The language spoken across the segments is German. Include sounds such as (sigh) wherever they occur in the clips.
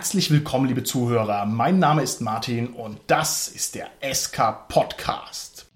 Herzlich willkommen, liebe Zuhörer. Mein Name ist Martin und das ist der SK Podcast.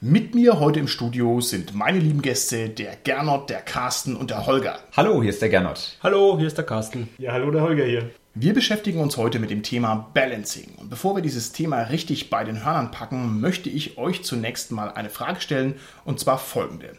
Mit mir heute im Studio sind meine lieben Gäste, der Gernot, der Carsten und der Holger. Hallo, hier ist der Gernot. Hallo, hier ist der Carsten. Ja, hallo, der Holger hier. Wir beschäftigen uns heute mit dem Thema Balancing. Und bevor wir dieses Thema richtig bei den Hörnern packen, möchte ich euch zunächst mal eine Frage stellen, und zwar folgende.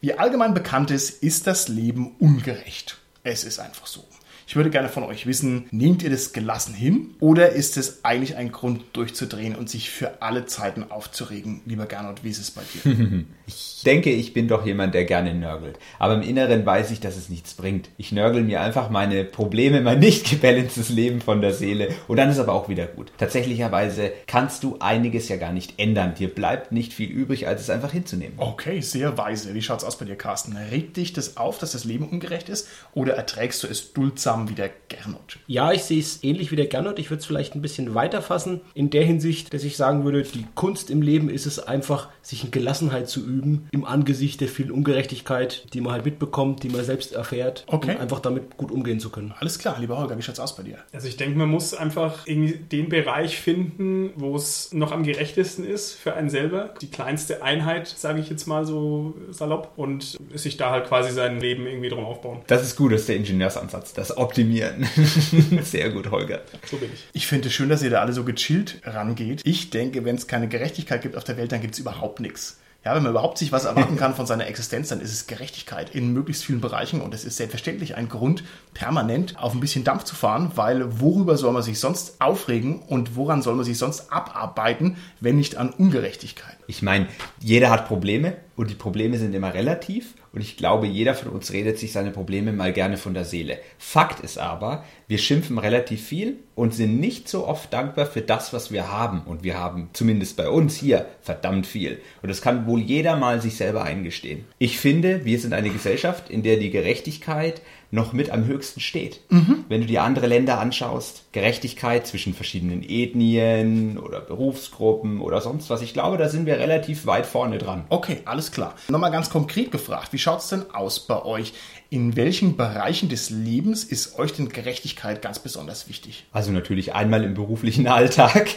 Wie allgemein bekannt ist, ist das Leben ungerecht. Es ist einfach so. Ich würde gerne von euch wissen, nehmt ihr das gelassen hin oder ist es eigentlich ein Grund durchzudrehen und sich für alle Zeiten aufzuregen? Lieber Gernot, wie ist es bei dir? (laughs) Ich denke, ich bin doch jemand, der gerne nörgelt. Aber im Inneren weiß ich, dass es nichts bringt. Ich nörgel mir einfach meine Probleme, mein nicht gebalancedes Leben von der Seele und dann ist aber auch wieder gut. Tatsächlicherweise kannst du einiges ja gar nicht ändern. Dir bleibt nicht viel übrig, als es einfach hinzunehmen. Okay, sehr weise. Wie schaut's aus bei dir, Carsten? Regt dich das auf, dass das Leben ungerecht ist oder erträgst du es duldsam wie der Gernot? Ja, ich sehe es ähnlich wie der Gernot. Ich würde es vielleicht ein bisschen weiter fassen. In der Hinsicht, dass ich sagen würde, die Kunst im Leben ist es einfach, sich in Gelassenheit zu üben, im Angesicht der vielen Ungerechtigkeit, die man halt mitbekommt, die man selbst erfährt, Okay. um einfach damit gut umgehen zu können. Alles klar, lieber Holger, wie schaut's aus bei dir? Also ich denke, man muss einfach irgendwie den Bereich finden, wo es noch am gerechtesten ist für einen selber. Die kleinste Einheit, sage ich jetzt mal so salopp. Und sich da halt quasi sein Leben irgendwie drum aufbauen. Das ist gut, das ist der Ingenieursansatz, das Optimieren. (laughs) Sehr gut, Holger. So bin ich. Ich finde es schön, dass ihr da alle so gechillt rangeht. Ich denke, wenn es keine Gerechtigkeit gibt auf der Welt, dann gibt es überhaupt nichts. Ja, wenn man überhaupt sich was erwarten kann von seiner Existenz, dann ist es Gerechtigkeit in möglichst vielen Bereichen und es ist selbstverständlich ein Grund, permanent auf ein bisschen Dampf zu fahren, weil worüber soll man sich sonst aufregen und woran soll man sich sonst abarbeiten, wenn nicht an Ungerechtigkeit? Ich meine, jeder hat Probleme und die Probleme sind immer relativ und ich glaube, jeder von uns redet sich seine Probleme mal gerne von der Seele. Fakt ist aber, wir schimpfen relativ viel und sind nicht so oft dankbar für das, was wir haben. Und wir haben zumindest bei uns hier verdammt viel. Und das kann wohl jeder mal sich selber eingestehen. Ich finde, wir sind eine Gesellschaft, in der die Gerechtigkeit noch mit am höchsten steht. Wenn du dir andere Länder anschaust, Gerechtigkeit zwischen verschiedenen Ethnien oder Berufsgruppen oder sonst was, ich glaube, da sind wir relativ weit vorne dran. Okay, alles klar. Nochmal ganz konkret gefragt, wie schaut es denn aus bei euch? In welchen Bereichen des Lebens ist euch denn Gerechtigkeit ganz besonders wichtig? Also natürlich einmal im beruflichen (laughs) Alltag.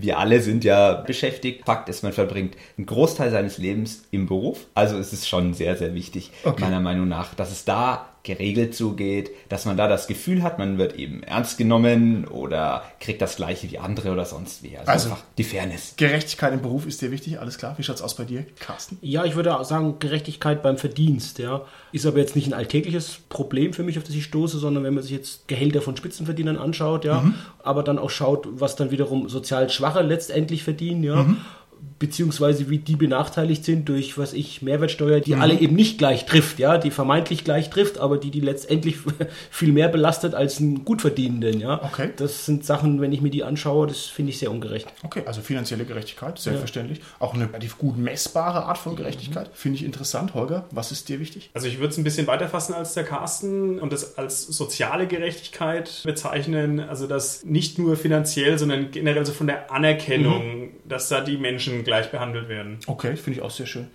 Wir alle sind ja beschäftigt. Fakt ist, man verbringt einen Großteil seines Lebens im Beruf. Also es ist schon sehr, sehr wichtig, Okay. meiner Meinung nach, dass es da geregelt zugeht, dass man da das Gefühl hat, man wird eben ernst genommen oder kriegt das gleiche wie andere oder sonst wie. Also, Also- einfach die Fairness. Gerechtigkeit im Beruf ist dir wichtig, alles klar. Wie schaut es aus bei dir, Carsten? Ja, ich würde auch sagen, Gerechtigkeit beim Verdienst, ja. Ist aber jetzt nicht ein alltägliches Problem für mich, auf das ich stoße, sondern wenn man sich jetzt Gehälter von Spitzenverdienern anschaut, ja, aber dann auch schaut, was dann wiederum sozial Schwache letztendlich verdienen, ja. Beziehungsweise wie die benachteiligt sind durch, was ich, Mehrwertsteuer, die alle eben nicht gleich trifft, ja, die vermeintlich gleich trifft, aber die die letztendlich (laughs) viel mehr belastet als einen Gutverdienenden, ja. Okay. Das sind Sachen, wenn ich mir die anschaue, das finde ich sehr ungerecht. Okay, also finanzielle Gerechtigkeit, selbstverständlich. Auch eine relativ gut messbare Art von Gerechtigkeit. Finde ich interessant. Holger, was ist dir wichtig? Also ich würde es ein bisschen weiter fassen als der Carsten und das als soziale Gerechtigkeit bezeichnen. Also das nicht nur finanziell, sondern generell so von der Anerkennung, dass da die Menschen gleich behandelt werden. Okay, finde ich auch sehr schön.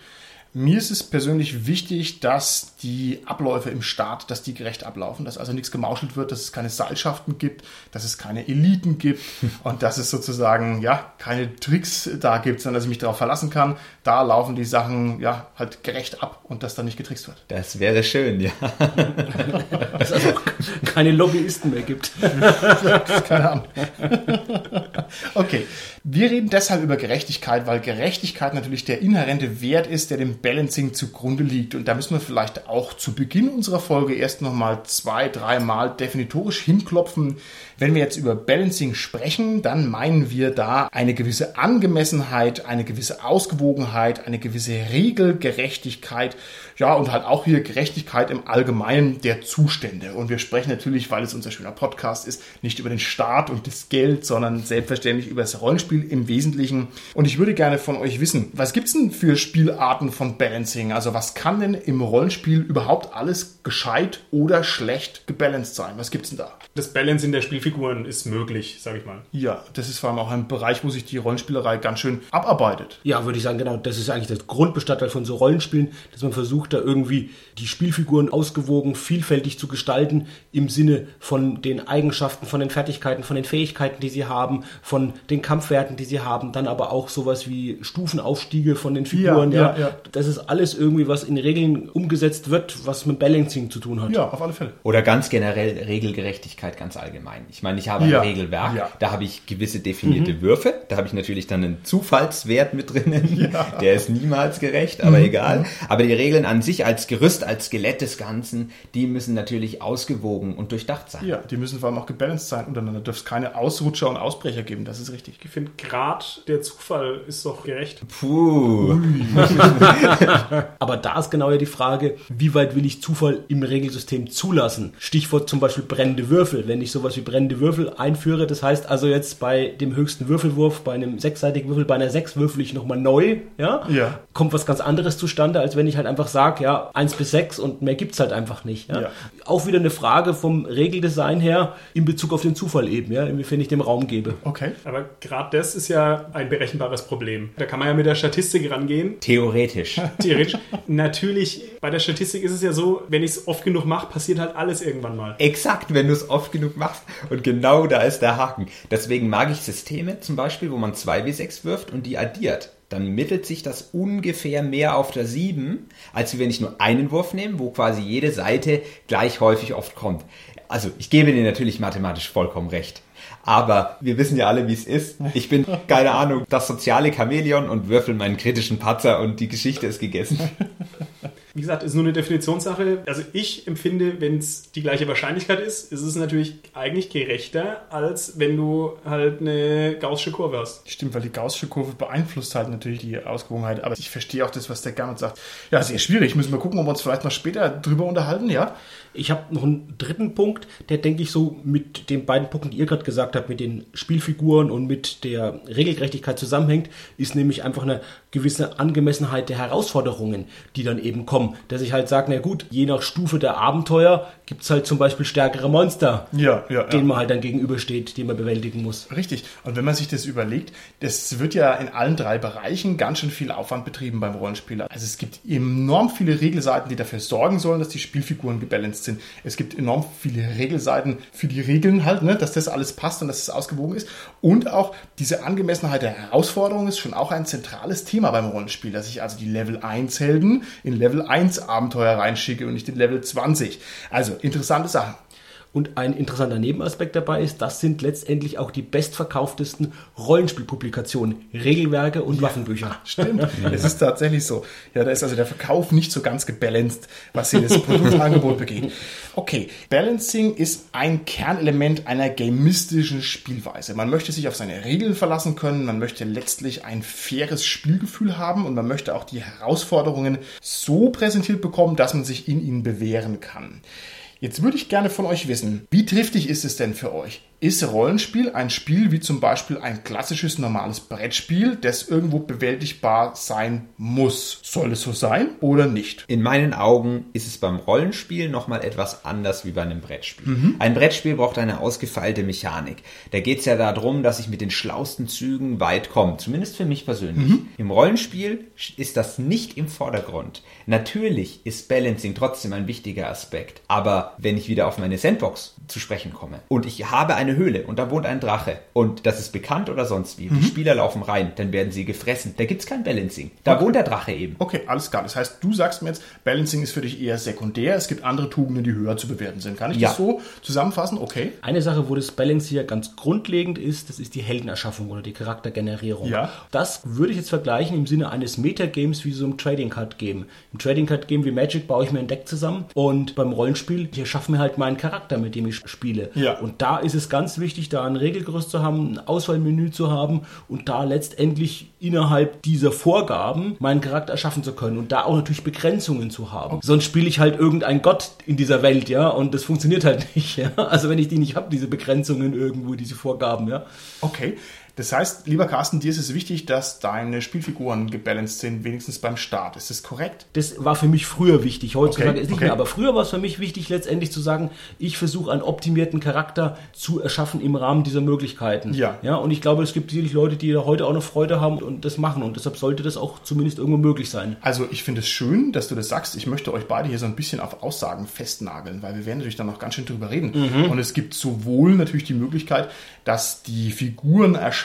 Mir ist es persönlich wichtig, dass die Abläufe im Staat, dass die gerecht ablaufen, dass also nichts gemauschelt wird, dass es keine Seilschaften gibt, dass es keine Eliten gibt (laughs) und dass es sozusagen ja keine Tricks da gibt, sondern dass ich mich darauf verlassen kann. Da laufen die Sachen ja halt gerecht ab und dass da nicht getrickst wird. Das wäre schön, ja. (laughs) Dass es also keine Lobbyisten mehr gibt. (laughs) Keine Ahnung. okay, wir reden deshalb über Gerechtigkeit, weil Gerechtigkeit natürlich der inhärente Wert ist, der dem Balancing zugrunde liegt. Und da müssen wir vielleicht auch zu Beginn unserer Folge erst nochmal zwei, dreimal definitorisch hinklopfen. Wenn wir jetzt über Balancing sprechen, dann meinen wir da eine gewisse Angemessenheit, eine gewisse Ausgewogenheit, eine gewisse Regelgerechtigkeit, ja, und halt auch hier Gerechtigkeit im Allgemeinen der Zustände. Und wir sprechen natürlich, weil es unser schöner Podcast ist, nicht über den Staat und das Geld, sondern selbstverständlich über das Rollenspiel im Wesentlichen. Und ich würde gerne von euch wissen, was gibt's denn für Spielarten von Balancing? Also was kann denn im Rollenspiel überhaupt alles gescheit oder schlecht gebalanced sein? Was gibt's denn da? Das Balancing der Spielfiguren ist möglich, sag ich mal. Ja, das ist vor allem auch ein Bereich, wo sich die Rollenspielerei ganz schön abarbeitet. Ja, würde ich sagen, genau. Das ist eigentlich das Grundbestandteil von so Rollenspielen, dass man versucht, da irgendwie die Spielfiguren ausgewogen, vielfältig zu gestalten im Sinne von den Eigenschaften, von den Fertigkeiten, von den Fähigkeiten, die sie haben, von den Kampfwerten, die sie haben, dann aber auch sowas wie Stufenaufstiege von den Figuren. Ja, Ja, ja, ja. Das ist alles irgendwie, was in Regeln umgesetzt wird, was mit Balancing zu tun hat. Ja, auf alle Fälle. Oder ganz generell Regelgerechtigkeit ganz allgemein. Ich meine, ich habe Ja, ein Regelwerk, ja. da habe ich gewisse definierte Würfe, da habe ich natürlich dann einen Zufallswert mit drinnen, der ist niemals gerecht, aber egal. Aber die Regeln an sich als Gerüst, als Skelett des Ganzen, die müssen natürlich ausgewogen und durchdacht sein. Ja, die müssen vor allem auch gebalanced sein. Untereinander dürfte es keine Ausrutscher und Ausbrecher geben. Das ist richtig. Ich finde, gerade der Zufall ist doch gerecht. Puh. (laughs) Aber da ist genau ja die Frage, wie weit will ich Zufall im Regelsystem zulassen? Stichwort zum Beispiel brennende Würfel. Wenn ich sowas wie brennende Würfel einführe, das heißt also jetzt bei dem höchsten Würfelwurf, bei einem sechsseitigen Würfel, bei einer sechs würfel ich nochmal neu, ja? Ja. Kommt was ganz anderes zustande, als wenn ich halt einfach sage, ja, eins bis sechs und mehr gibt's halt einfach nicht. Ja? Ja. Auch wieder eine Frage vom Regeldesign her in Bezug auf den Zufall eben, ja, inwiefern ich dem Raum gebe. Okay. Aber gerade das ist ja ein berechenbares Problem. Da kann man ja mit der Statistik rangehen. Theoretisch. (laughs) Theoretisch. Natürlich, bei der Statistik ist es ja so, wenn ich es oft genug mache, passiert halt alles irgendwann mal. Exakt, wenn du es oft genug machst. Und genau da ist der Haken. Deswegen mag ich Systeme zum Beispiel, wo man 2w6 wirft und die addiert. Dann mittelt sich das ungefähr mehr auf der 7, als wenn ich nur einen Wurf nehme, wo quasi jede Seite gleich häufig oft kommt. Also ich gebe dir natürlich mathematisch vollkommen recht. Aber wir wissen ja alle, wie es ist. Ich bin, (laughs) keine Ahnung, das soziale Chamäleon und würfel meinen kritischen Patzer und die Geschichte ist gegessen. (laughs) Wie gesagt, ist nur eine Definitionssache. Also ich empfinde, wenn es die gleiche Wahrscheinlichkeit ist, ist es natürlich eigentlich gerechter, als wenn du halt eine gaußsche Kurve hast. Stimmt, weil die gaußsche Kurve beeinflusst halt natürlich die Ausgewogenheit. Aber ich verstehe auch das, was der Gernot sagt. Ja, sehr schwierig. Müssen wir gucken, ob wir uns vielleicht noch später drüber unterhalten, ja? Ich habe noch einen dritten Punkt, der denke ich so mit den beiden Punkten, die ihr gerade gesagt habt, mit den Spielfiguren und mit der Regelgerechtigkeit zusammenhängt, ist nämlich einfach eine gewisse Angemessenheit der Herausforderungen, die dann eben kommen. Dass ich halt sage, na gut, je nach Stufe der Abenteuer gibt's halt zum Beispiel stärkere Monster, Ja, ja, ja. denen man halt dann gegenübersteht, die man bewältigen muss. Richtig. Und wenn man sich das überlegt, das wird ja in allen drei Bereichen ganz schön viel Aufwand betrieben beim Rollenspieler. Also es gibt enorm viele Regelseiten, die dafür sorgen sollen, dass die Spielfiguren gebalanced sind. Es gibt enorm viele Regelseiten für die Regeln halt, ne, dass das alles passt und dass es ausgewogen ist. Und auch diese Angemessenheit der Herausforderung ist schon auch ein zentrales Thema beim Rollenspiel, dass ich also die Level 1 Helden in Level 1 Abenteuer reinschicke und nicht in Level 20. Also interessante Sachen. Und ein interessanter Nebenaspekt dabei ist, das sind letztendlich auch die bestverkauftesten Rollenspielpublikationen, Regelwerke und Waffenbücher. (laughs) Stimmt, (laughs) es ist tatsächlich so. Ja, da ist also der Verkauf nicht so ganz gebalanced, was hier das Produktangebot begeht. Okay, Balancing ist ein Kernelement einer gamistischen Spielweise. Man möchte sich auf seine Regeln verlassen können, man möchte letztlich ein faires Spielgefühl haben und man möchte auch die Herausforderungen so präsentiert bekommen, dass man sich in ihnen bewähren kann. Jetzt würde ich gerne von euch wissen, wie triftig ist es denn für euch? Ist Rollenspiel ein Spiel wie zum Beispiel ein klassisches normales Brettspiel, das irgendwo bewältigbar sein muss? Soll es so sein oder nicht? In meinen Augen ist es beim Rollenspiel nochmal etwas anders wie bei einem Brettspiel. Ein Brettspiel braucht eine ausgefeilte Mechanik. Da geht es ja darum, dass ich mit den schlausten Zügen weit komme. Zumindest für mich persönlich. Im Rollenspiel ist das nicht im Vordergrund. Natürlich ist Balancing trotzdem ein wichtiger Aspekt. Aber wenn ich wieder auf meine Sandbox zu sprechen komme und ich habe eine Höhle und da wohnt ein Drache und das ist bekannt oder sonst wie, die Spieler laufen rein, dann werden sie gefressen. Da gibt es kein Balancing. Da wohnt der Drache eben. Okay, alles klar. Das heißt, du sagst mir jetzt, Balancing ist für dich eher sekundär. Es gibt andere Tugenden, die höher zu bewerten sind. Kann ich Ja. das so zusammenfassen? Okay. Eine Sache, wo das Balance hier ganz grundlegend ist, das ist die Heldenerschaffung oder die Charaktergenerierung. Ja. Das würde ich jetzt vergleichen im Sinne eines Metagames wie so einem Trading Card Game. Im Trading Card Game wie Magic baue ich mir ein Deck zusammen und beim Rollenspiel, ich erschaffe mir halt meinen Charakter, mit dem ich spiele. Ja. Und da ist es ganz wichtig, da ein Regelgerüst zu haben, ein Auswahlmenü zu haben und da letztendlich innerhalb dieser Vorgaben meinen Charakter erschaffen zu können und da auch natürlich Begrenzungen zu haben. Sonst spiele ich halt irgendein Gott in dieser Welt, ja, und das funktioniert halt (laughs) nicht, ja. Also wenn ich die nicht habe, diese Begrenzungen irgendwo, diese Vorgaben, ja. Okay. Das heißt, lieber Carsten, dir ist es wichtig, dass deine Spielfiguren gebalanced sind, wenigstens beim Start. Ist das korrekt? Das war für mich früher wichtig. Heutzutage Okay, ist nicht okay. mehr. Aber früher war es für mich wichtig, letztendlich zu sagen, ich versuche einen optimierten Charakter zu erschaffen im Rahmen dieser Möglichkeiten. Ja. ja. Und ich glaube, es gibt sicherlich Leute, die da heute auch noch Freude haben und das machen. Und deshalb sollte das auch zumindest irgendwo möglich sein. Also ich finde es schön, dass du das sagst. Ich möchte euch beide hier so ein bisschen auf Aussagen festnageln, weil wir werden natürlich dann noch ganz schön drüber reden. Mhm. Und es gibt sowohl natürlich die Möglichkeit, dass die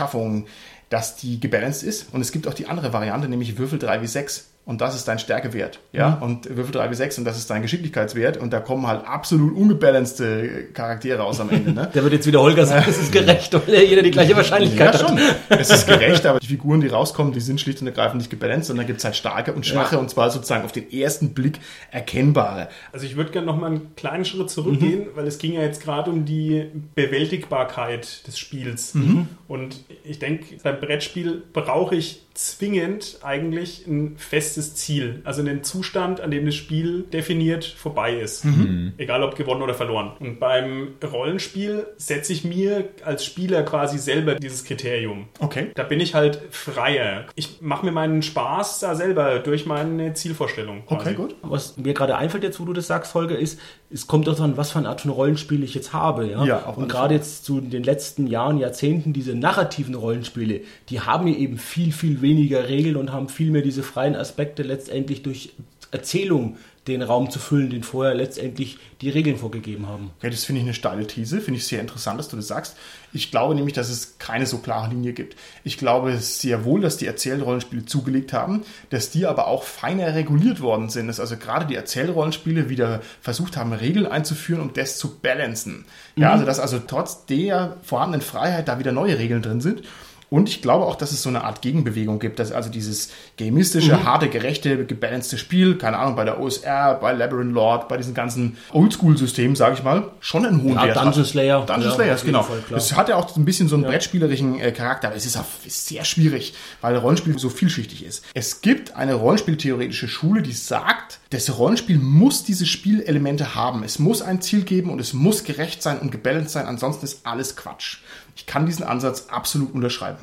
Figurenerschaffung, dass die gebalanced ist. Und es gibt auch die andere Variante, nämlich Würfel 3 wie 6. Und das ist dein Stärkewert. Ja, Mhm. und Würfel 3 wie 6 und das ist dein Geschicklichkeitswert. Und da kommen halt absolut ungebalancete Charaktere aus am Ende. Ne? (laughs) Der wird jetzt wieder Holger sagen, es ist gerecht, weil jeder die gleiche Wahrscheinlichkeit Ja, hat. schon. Es ist gerecht, aber die Figuren, die rauskommen, die sind schlicht und ergreifend nicht gebalanced, sondern da gibt es halt starke und schwache Ja. und zwar sozusagen auf den ersten Blick erkennbare. Also ich würde gerne noch mal einen kleinen Schritt zurückgehen, Mhm. weil es ging ja jetzt gerade um die Bewältigbarkeit des Spiels. Mhm. Und ich denke, beim Brettspiel brauche ich zwingend eigentlich ein festes Ziel. Also einen Zustand, an dem das Spiel definiert vorbei ist. Mhm. Egal ob gewonnen oder verloren. Und beim Rollenspiel setze ich mir als Spieler quasi selber dieses Kriterium. Okay. Da bin ich halt freier. Ich mache mir meinen Spaß da selber durch meine Zielvorstellung. quasi. Okay, gut. Was mir gerade einfällt jetzt, wo du das sagst, Holger, ist, es kommt doch an, was für eine Art von Rollenspiel ich jetzt habe. Ja, Ja, Und gerade jetzt zu den letzten Jahren, Jahrzehnten, diese narrativen Rollenspiele, die haben ja eben viel, viel weniger Regeln und haben viel mehr diese freien Aspekte letztendlich durch Erzählung den Raum zu füllen, den vorher letztendlich die Regeln vorgegeben haben. Okay, das finde ich eine steile These, finde ich sehr interessant, dass du das sagst. Ich glaube nämlich, dass es keine so klare Linie gibt. Ich glaube sehr wohl, dass die Erzählrollenspiele zugelegt haben, dass die aber auch feiner reguliert worden sind, dass also gerade die Erzählrollenspiele wieder versucht haben, Regeln einzuführen, um das zu balancen. Ja, also dass also trotz der vorhandenen Freiheit da wieder neue Regeln drin sind. Und ich glaube auch, dass es so eine Art Gegenbewegung gibt, dass also dieses gamistische, harte, gerechte, gebalancete Spiel, keine Ahnung, bei der OSR, bei Labyrinth Lord, bei diesen ganzen Oldschool-Systemen, sage ich mal, schon einen hohen Ja, Wert Dungeon hat. Slayer. Dungeon Ja, Slayer, genau. Es hat ja auch ein bisschen so einen brettspielerischen äh, Charakter, aber es ist, auch, ist sehr schwierig, weil Rollenspiel so vielschichtig ist. Es gibt eine Rollenspieltheoretische Schule, die sagt, das Rollenspiel muss diese Spielelemente haben. Es muss ein Ziel geben und es muss gerecht sein und gebalanced sein, ansonsten ist alles Quatsch. Ich kann diesen Ansatz absolut unterschreiben.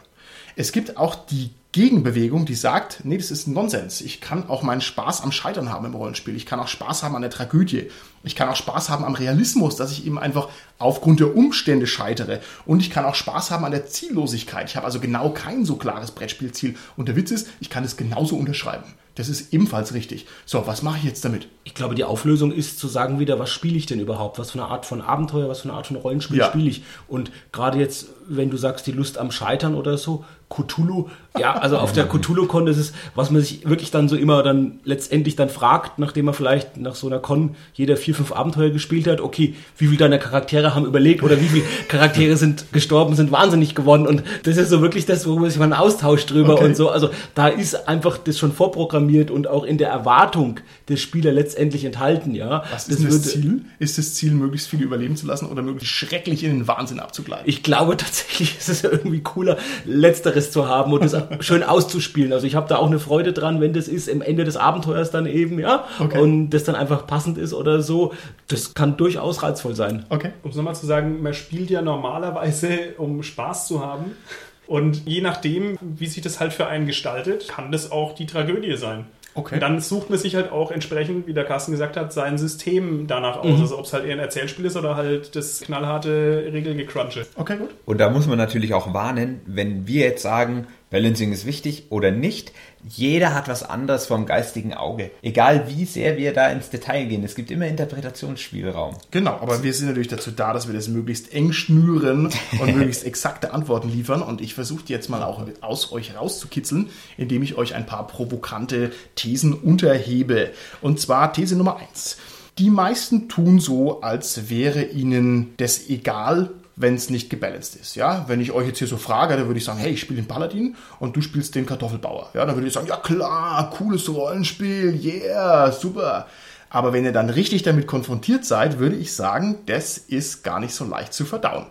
Es gibt auch die Gegenbewegung, die sagt, nee, das ist Nonsens. Ich kann auch meinen Spaß am Scheitern haben im Rollenspiel. Ich kann auch Spaß haben an der Tragödie. Ich kann auch Spaß haben am Realismus, dass ich eben einfach aufgrund der Umstände scheitere. Und ich kann auch Spaß haben an der Ziellosigkeit. Ich habe also genau kein so klares Brettspielziel. Und der Witz ist, ich kann es genauso unterschreiben. Das ist ebenfalls richtig. So, was mache ich jetzt damit? Ich glaube, die Auflösung ist zu sagen wieder, was spiele ich denn überhaupt? Was für eine Art von Abenteuer, was für eine Art von Rollenspiel Ja. spiele ich? Und gerade jetzt, wenn du sagst, die Lust am Scheitern oder so, Cthulhu, ja, also auf der (laughs) Cthulhu-Con ist es, was man sich wirklich dann so immer dann letztendlich dann fragt, nachdem man vielleicht nach so einer Con jeder vier, fünf Abenteuer gespielt hat, okay, wie viele deiner Charaktere haben überlegt oder wie viele (laughs) Charaktere sind gestorben, sind wahnsinnig geworden und das ist so wirklich das, wo man sich mal einen Austausch drüber Okay. und so, also da ist einfach das schon vorprogrammiert und auch in der Erwartung des Spieler letztendlich enthalten, ja. Was ist denn das Ziel? Ist das Ziel, möglichst viele überleben zu lassen oder möglichst schrecklich in den Wahnsinn abzugleiten? Ich glaube (laughs) tatsächlich ist es irgendwie cooler, Letzteres zu haben und das (laughs) schön auszuspielen. Also ich habe da auch eine Freude dran, wenn das ist im Ende des Abenteuers dann eben, ja. Okay. Und das dann einfach passend ist oder so. Das kann durchaus reizvoll sein. Okay. Um es nochmal zu sagen, man spielt ja normalerweise, um Spaß zu haben. Und je nachdem, wie sich das halt für einen gestaltet, kann das auch die Tragödie sein. Okay. Und dann sucht man sich halt auch entsprechend, wie der Carsten gesagt hat, sein System danach aus. Mhm. Also ob es halt eher ein Erzählspiel ist oder halt das knallharte Regelgecrunche. Okay, gut. Und da muss man natürlich auch warnen, wenn wir jetzt sagen, Balancing ist wichtig oder nicht, jeder hat was anderes vom geistigen Auge. Egal wie sehr wir da ins Detail gehen, es gibt immer Interpretationsspielraum. Genau, aber wir sind natürlich dazu da, dass wir das möglichst eng schnüren und (laughs) möglichst exakte Antworten liefern. Und ich versuche die jetzt mal auch aus euch rauszukitzeln, indem ich euch ein paar provokante Thesen unterhebe. Und zwar These Nummer eins: Die meisten tun so, als wäre ihnen das egal, wenn es nicht gebalanced ist. Ja, wenn ich euch jetzt hier so frage, dann würde ich sagen, hey, ich spiele den Paladin und du spielst den Kartoffelbauer. Ja, dann würde ich sagen, ja klar, cooles Rollenspiel, yeah, super. Aber wenn ihr dann richtig damit konfrontiert seid, würde ich sagen, das ist gar nicht so leicht zu verdauen.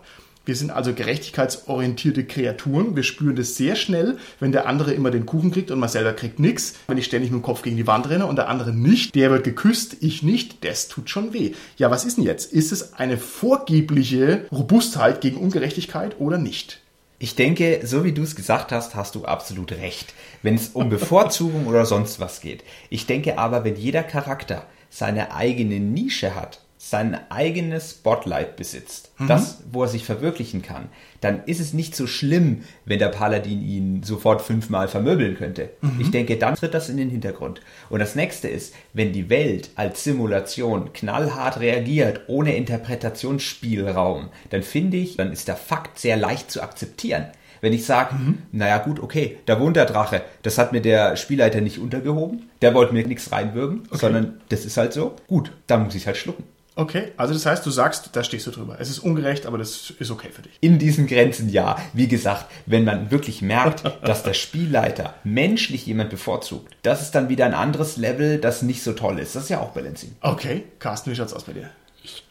Wir sind also gerechtigkeitsorientierte Kreaturen. Wir spüren das sehr schnell, wenn der andere immer den Kuchen kriegt und man selber kriegt nichts. Wenn ich ständig mit dem Kopf gegen die Wand renne und der andere nicht, der wird geküsst, ich nicht, das tut schon weh. Ja, was ist denn jetzt? Ist es eine vorgebliche Robustheit gegen Ungerechtigkeit oder nicht? Ich denke, so wie du es gesagt hast, hast du absolut recht, wenn es um Bevorzugung (laughs) oder sonst was geht. Ich denke aber, wenn jeder Charakter seine eigene Nische hat, sein eigenes Spotlight besitzt, Mhm. das, wo er sich verwirklichen kann, dann ist es nicht so schlimm, wenn der Paladin ihn sofort fünfmal vermöbeln könnte. Mhm. Ich denke, dann tritt das in den Hintergrund. Und das nächste ist, wenn die Welt als Simulation knallhart reagiert, ohne Interpretationsspielraum, dann finde ich, dann ist der Fakt sehr leicht zu akzeptieren. Wenn ich sage, Mhm. naja gut, okay, da wohnt der Drache, das hat mir der Spielleiter nicht untergehoben, der wollte mir nichts reinwürgen, sondern das ist halt so, gut, dann muss ich halt schlucken. Okay, also das heißt, du sagst, da stehst du drüber. Es ist ungerecht, aber das ist okay für dich. In diesen Grenzen ja. Wie gesagt, wenn man wirklich merkt, (laughs) dass der Spielleiter menschlich jemand bevorzugt, das ist dann wieder ein anderes Level, das nicht so toll ist. Das ist ja auch Balancing. Okay, Carsten, wie schaut's aus bei dir?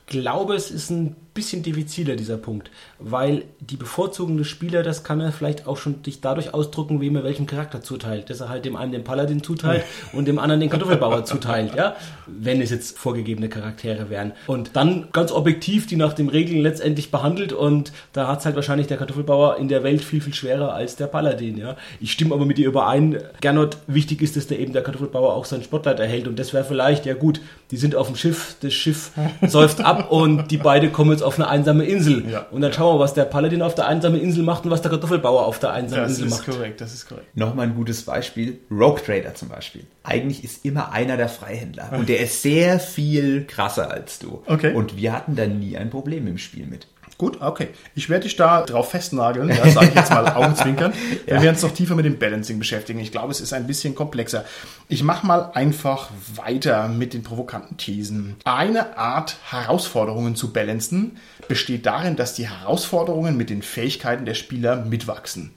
Glaube, es ist ein bisschen diffiziler, dieser Punkt. Weil die Bevorzugung des Spielers, das kann er vielleicht auch schon dich dadurch ausdrücken, wem er welchen Charakter zuteilt. Dass er halt dem einen den Paladin zuteilt und dem anderen den Kartoffelbauer zuteilt, ja. Wenn es jetzt vorgegebene Charaktere wären. Und dann ganz objektiv die nach den Regeln letztendlich behandelt und da hat es halt wahrscheinlich der Kartoffelbauer in der Welt viel, viel schwerer als der Paladin, ja. Ich stimme aber mit dir überein, Gernot, wichtig ist, dass der eben der Kartoffelbauer auch sein Spotlight erhält und das wäre vielleicht, ja gut, die sind auf dem Schiff, das Schiff (laughs) säuft ab und die beide kommen jetzt auf eine einsame Insel. Ja. Und dann schauen wir, was der Paladin auf der einsamen Insel macht und was der Kartoffelbauer auf der einsamen Das Insel ist macht. korrekt, das ist korrekt. Nochmal ein gutes Beispiel. Rogue Trader zum Beispiel. Eigentlich ist immer einer der Freihändler. Und der ist sehr viel krasser als du. Okay. Und wir hatten da nie ein Problem im Spiel mit. Gut, okay. Ich werde dich da drauf festnageln, ja, sage ich jetzt mal (laughs) Augenzwinkern. Wir werden uns noch tiefer mit dem Balancing beschäftigen. Ich glaube, es ist ein bisschen komplexer. Ich mache mal einfach weiter mit den provokanten Thesen. Eine Art, Herausforderungen zu balancen, besteht darin, dass die Herausforderungen mit den Fähigkeiten der Spieler mitwachsen.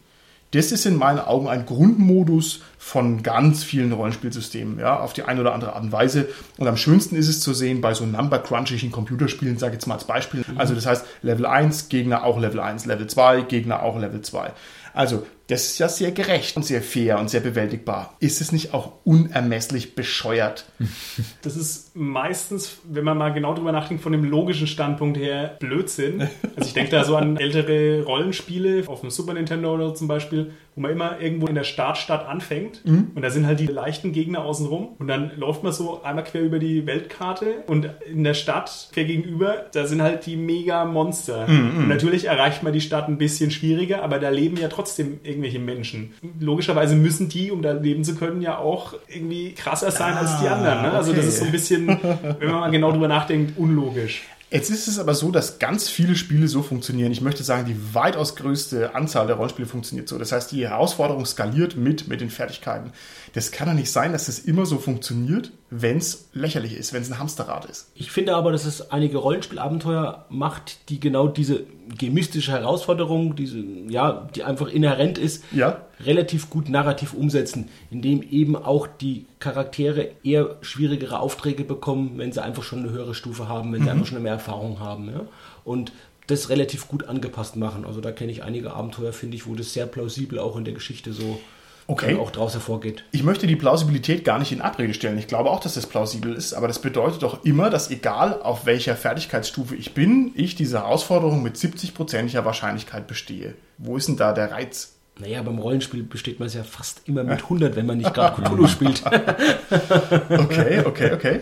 Das ist in meinen Augen ein Grundmodus von ganz vielen Rollenspielsystemen, ja, auf die eine oder andere Art und Weise. Und am schönsten ist es zu sehen bei so number-crunchigen Computerspielen, sage ich jetzt mal als Beispiel. Also das heißt, Level 1, Gegner auch Level 1, Level 2, Gegner auch Level 2. Also, das ist ja sehr gerecht und sehr fair und sehr bewältigbar. Ist es nicht auch unermesslich bescheuert? (laughs) Das ist meistens, wenn man mal genau drüber nachdenkt, von dem logischen Standpunkt her Blödsinn. Also ich denke da so an (laughs) ältere Rollenspiele auf dem Super Nintendo oder zum Beispiel, wo man immer irgendwo in der Startstadt anfängt und da sind halt die leichten Gegner außenrum und dann läuft man so einmal quer über die Weltkarte und in der Stadt quer gegenüber, da sind halt die mega Monster. Und natürlich erreicht man die Stadt ein bisschen schwieriger, aber da leben ja trotzdem irgendwelche Menschen. Logischerweise müssen die, um da leben zu können, ja auch irgendwie krasser sein als die anderen. Ne? Also das okay. ist so ein bisschen, wenn man mal genau drüber nachdenkt, unlogisch. Jetzt ist es aber so, dass ganz viele Spiele so funktionieren. Ich möchte sagen, die weitaus größte Anzahl der Rollenspiele funktioniert so. Das heißt, die Herausforderung skaliert mit, mit den Fertigkeiten. Das kann doch nicht sein, dass es immer so funktioniert, wenn es lächerlich ist, wenn es ein Hamsterrad ist. Ich finde aber, dass es einige Rollenspielabenteuer macht, die genau diese gemistische Herausforderung, diese, ja, die einfach inhärent ist, Ja. relativ gut narrativ umsetzen, indem eben auch die Charaktere eher schwierigere Aufträge bekommen, wenn sie einfach schon eine höhere Stufe haben, wenn sie einfach schon mehr Erfahrung haben. Ja? Und das relativ gut angepasst machen. Also da kenne ich einige Abenteuer, finde ich, wo das sehr plausibel auch in der Geschichte so Okay. auch draus hervorgeht. Ich möchte die Plausibilität gar nicht in Abrede stellen. Ich glaube auch, dass das plausibel ist, aber das bedeutet doch immer, dass egal auf welcher Fertigkeitsstufe ich bin, ich diese Herausforderung mit 70%iger Wahrscheinlichkeit bestehe. Wo ist denn da der Reiz? Naja, beim Rollenspiel besteht man es ja fast immer mit 100, wenn man nicht (laughs) gerade Cthulhu spielt. (laughs) Okay, okay, okay.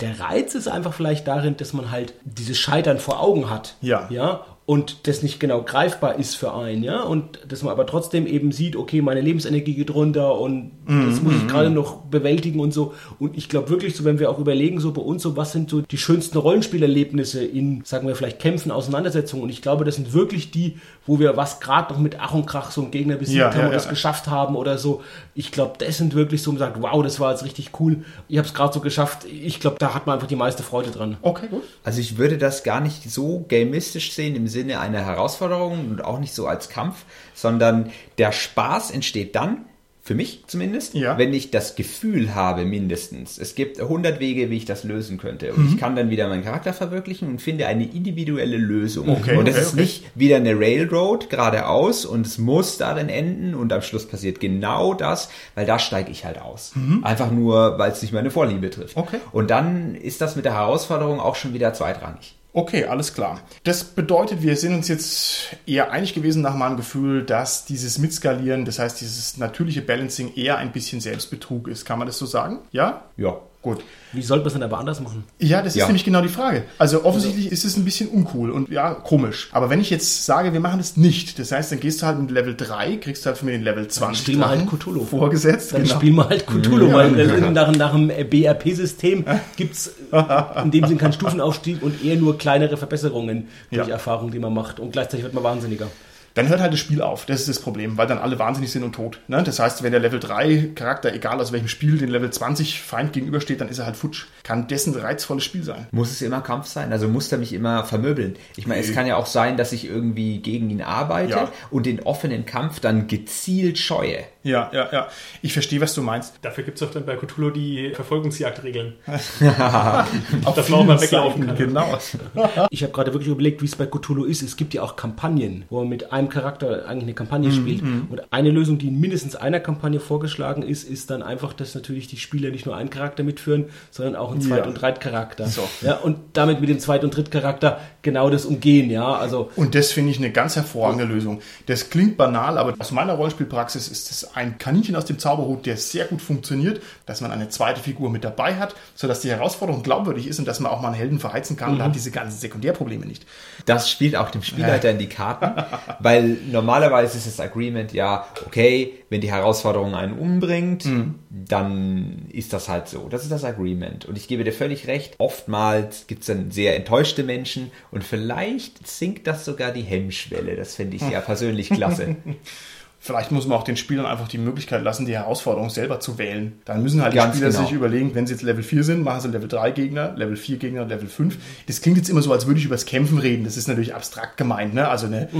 Der Reiz ist einfach vielleicht darin, dass man halt dieses Scheitern vor Augen hat. Ja. Ja. Und das nicht genau greifbar ist für einen, ja. Und dass man aber trotzdem eben sieht, okay, meine Lebensenergie geht runter und das muss ich gerade noch bewältigen und so. Und ich glaube wirklich so, wenn wir auch überlegen, so bei uns, so was sind so die schönsten Rollenspielerlebnisse in, sagen wir vielleicht Kämpfen, Auseinandersetzungen. Und ich glaube, das sind wirklich die, wo wir was gerade noch mit Ach und Krach so einen Gegner besiegt Ja, haben ja, und das ja. geschafft haben oder so. Ich glaube, das sind wirklich so, man sagt, wow, das war jetzt richtig cool. Ich habe es gerade so geschafft. Ich glaube, da hat man einfach die meiste Freude dran. Okay, gut. Also ich würde das gar nicht so gamistisch sehen im Sinne einer Herausforderung und auch nicht so als Kampf, sondern der Spaß entsteht dann, für mich zumindest, Ja. wenn ich das Gefühl habe mindestens, es gibt 100 Wege, wie ich das lösen könnte und ich kann dann wieder meinen Charakter verwirklichen und finde eine individuelle Lösung. Okay, und es okay, ist okay. nicht wieder eine Railroad geradeaus und es muss darin enden und am Schluss passiert genau das, weil da steige ich halt aus. Einfach nur, weil es nicht meine Vorliebe trifft. Und dann ist das mit der Herausforderung auch schon wieder zweitrangig. Okay, alles klar. Das bedeutet, wir sind uns jetzt eher einig gewesen nach meinem Gefühl, dass dieses Mitskalieren, das heißt dieses natürliche Balancing eher ein bisschen Selbstbetrug ist. Kann man das so sagen? Ja? Ja. Gut. Wie sollte man es denn aber anders machen? Ja, das ist Ja. nämlich genau die Frage. Also offensichtlich ist es ein bisschen uncool und ja, komisch. Aber wenn ich jetzt sage, wir machen das nicht, das heißt, dann gehst du halt mit Level 3, kriegst halt von mir den Level 20 spielen wir halt Cthulhu. vorgesetzt. Dann genau. spielen wir halt Cthulhu, weil äh, nach, nach dem BRP-System gibt es in dem Sinn keinen Stufenaufstieg und eher nur kleinere Verbesserungen durch Ja. Erfahrungen, die man macht. Und gleichzeitig wird man wahnsinniger. Dann hört halt das Spiel auf. Das ist das Problem, weil dann alle wahnsinnig sind und tot. Ne? Das heißt, wenn der Level 3 Charakter, egal aus welchem Spiel, den Level 20 Feind gegenübersteht, dann ist er halt futsch. Kann dessen reizvolles Spiel sein. Muss es immer Kampf sein? Also muss er mich immer vermöbeln? Ich meine, es kann ja auch sein, dass ich irgendwie gegen ihn arbeite Ja. und den offenen Kampf dann gezielt scheue. Ja, ja, ja. Ich verstehe, was du meinst. Dafür gibt es auch dann bei Cthulhu die Verfolgungsjagdregeln. (laughs) (laughs) Auf Dass man auch mal weglaufen kann. Genau. (laughs) Ich habe gerade wirklich überlegt, wie es bei Cthulhu ist. Es gibt ja auch Kampagnen, wo man mit einem Charakter eigentlich eine Kampagne spielt. Und eine Lösung, die in mindestens einer Kampagne vorgeschlagen ist, ist dann einfach, dass natürlich die Spieler nicht nur einen Charakter mitführen, sondern auch einen Zweit- Ja. und Drittcharakter. So. Ja, und damit mit dem Zweit- und Drittcharakter genau das umgehen. Ja, also Und das finde ich eine ganz hervorragende Lösung. Das klingt banal, aber aus meiner Rollenspielpraxis ist es ein Kaninchen aus dem Zauberhut, der sehr gut funktioniert, dass man eine zweite Figur mit dabei hat, sodass die Herausforderung glaubwürdig ist und dass man auch mal einen Helden verheizen kann und hat diese ganzen Sekundärprobleme nicht. Das spielt auch dem Spielleiter in die Karten, (laughs) weil normalerweise ist das Agreement ja, okay, wenn die Herausforderung einen umbringt, dann ist das halt so. Das ist das Agreement. Und ich gebe dir völlig recht, oftmals gibt es dann sehr enttäuschte Menschen und vielleicht sinkt das sogar die Hemmschwelle. Das finde ich ja (laughs) persönlich klasse. Vielleicht muss man auch den Spielern einfach die Möglichkeit lassen, die Herausforderung selber zu wählen. Dann müssen halt die Ganz Spieler genau. sich überlegen, wenn sie jetzt Level 4 sind, machen sie Level 3 Gegner, Level 4 Gegner, Level 5. Das klingt jetzt immer so, als würde ich über das Kämpfen reden. Das ist natürlich abstrakt gemeint, ne? Also eine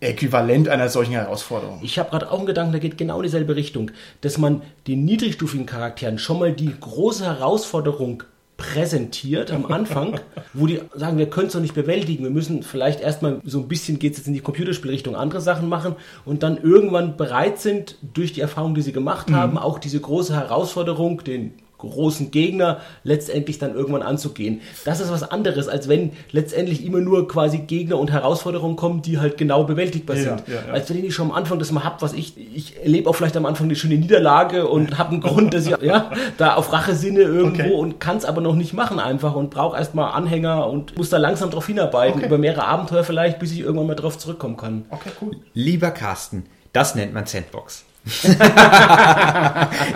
Äquivalent einer solchen Herausforderung. Ich habe gerade auch einen Gedanken, der geht genau in dieselbe Richtung, dass man den niedrigstufigen Charakteren schon mal die große Herausforderung präsentiert am Anfang, wo die sagen, wir können es doch nicht bewältigen, wir müssen vielleicht erstmal so ein bisschen geht es jetzt in die Computerspielrichtung andere Sachen machen und dann irgendwann bereit sind, durch die Erfahrung, die sie gemacht haben, auch diese große Herausforderung, den großen Gegner letztendlich dann irgendwann anzugehen. Das ist was anderes, als wenn letztendlich immer nur quasi Gegner und Herausforderungen kommen, die halt genau bewältigbar Ja, sind. ja, ja. Als wenn ich schon am Anfang das mal hab, was ich, ich erlebe auch vielleicht am Anfang eine schöne Niederlage und habe einen Grund, dass ich ja, da auf Rache sinne irgendwo Okay. und kann es aber noch nicht machen einfach und brauche erstmal Anhänger und muss da langsam drauf hinarbeiten, Okay. über mehrere Abenteuer vielleicht, bis ich irgendwann mal drauf zurückkommen kann. Okay, cool. Lieber Carsten, das nennt man Sandbox. (laughs)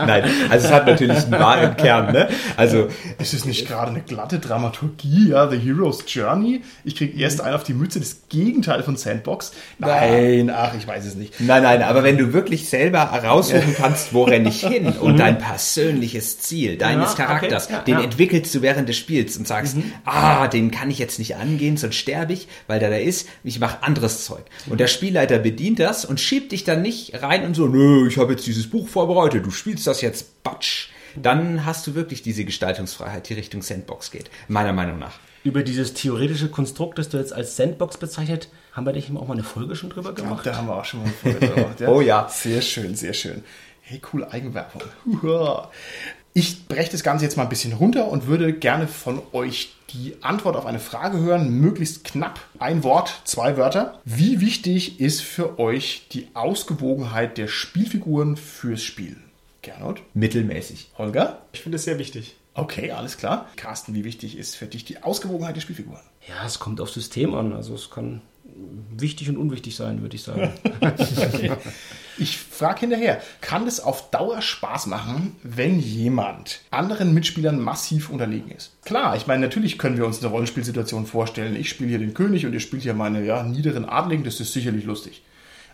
Nein, also es hat natürlich einen wahren Kern, ne? Also Ist es nicht gerade eine glatte Dramaturgie, ja? The Hero's Journey? Ich kriege erst einen auf die Mütze, das Gegenteil von Sandbox. Nein, ach, ich weiß es nicht. Nein, nein, aber wenn du wirklich selber heraussuchen kannst, wo renne ich hin und dein persönliches Ziel deines Ja, okay, Charakters, ja, den ja. entwickelst du während des Spiels und sagst, ah, den kann ich jetzt nicht angehen, sonst sterbe ich, weil der da ist, ich mache anderes Zeug. Und der Spielleiter bedient das und schiebt dich dann nicht rein und so, nö, ich habe jetzt dieses Buch vorbereitet, du spielst das jetzt, batsch. Dann hast du wirklich diese Gestaltungsfreiheit, die Richtung Sandbox geht, meiner Meinung nach. Über dieses theoretische Konstrukt, das du jetzt als Sandbox bezeichnet, haben wir dich auch mal eine Folge schon drüber gemacht. Da haben wir auch schon mal eine Folge gemacht. Ja? (laughs) Oh ja. Sehr schön, sehr schön. Hey, coole Eigenwerbung. Ich breche das Ganze jetzt mal ein bisschen runter und würde gerne von euch die Antwort auf eine Frage hören, möglichst knapp. Ein Wort, zwei Wörter. Wie wichtig ist für euch die Ausgewogenheit der Spielfiguren fürs Spiel? Gernot? Mittelmäßig. Holger? Ich finde es sehr wichtig. Okay, alles klar. Carsten, wie wichtig ist für dich die Ausgewogenheit der Spielfiguren? Ja, es kommt aufs System an. Also es kann wichtig und unwichtig sein, würde ich sagen. (laughs) Ich frage hinterher, kann es auf Dauer Spaß machen, wenn jemand anderen Mitspielern massiv unterlegen ist? Klar, ich meine, natürlich können wir uns eine Rollenspielsituation vorstellen. Ich spiele hier den König und ihr spielt hier meine ja, niederen Adligen, das ist sicherlich lustig.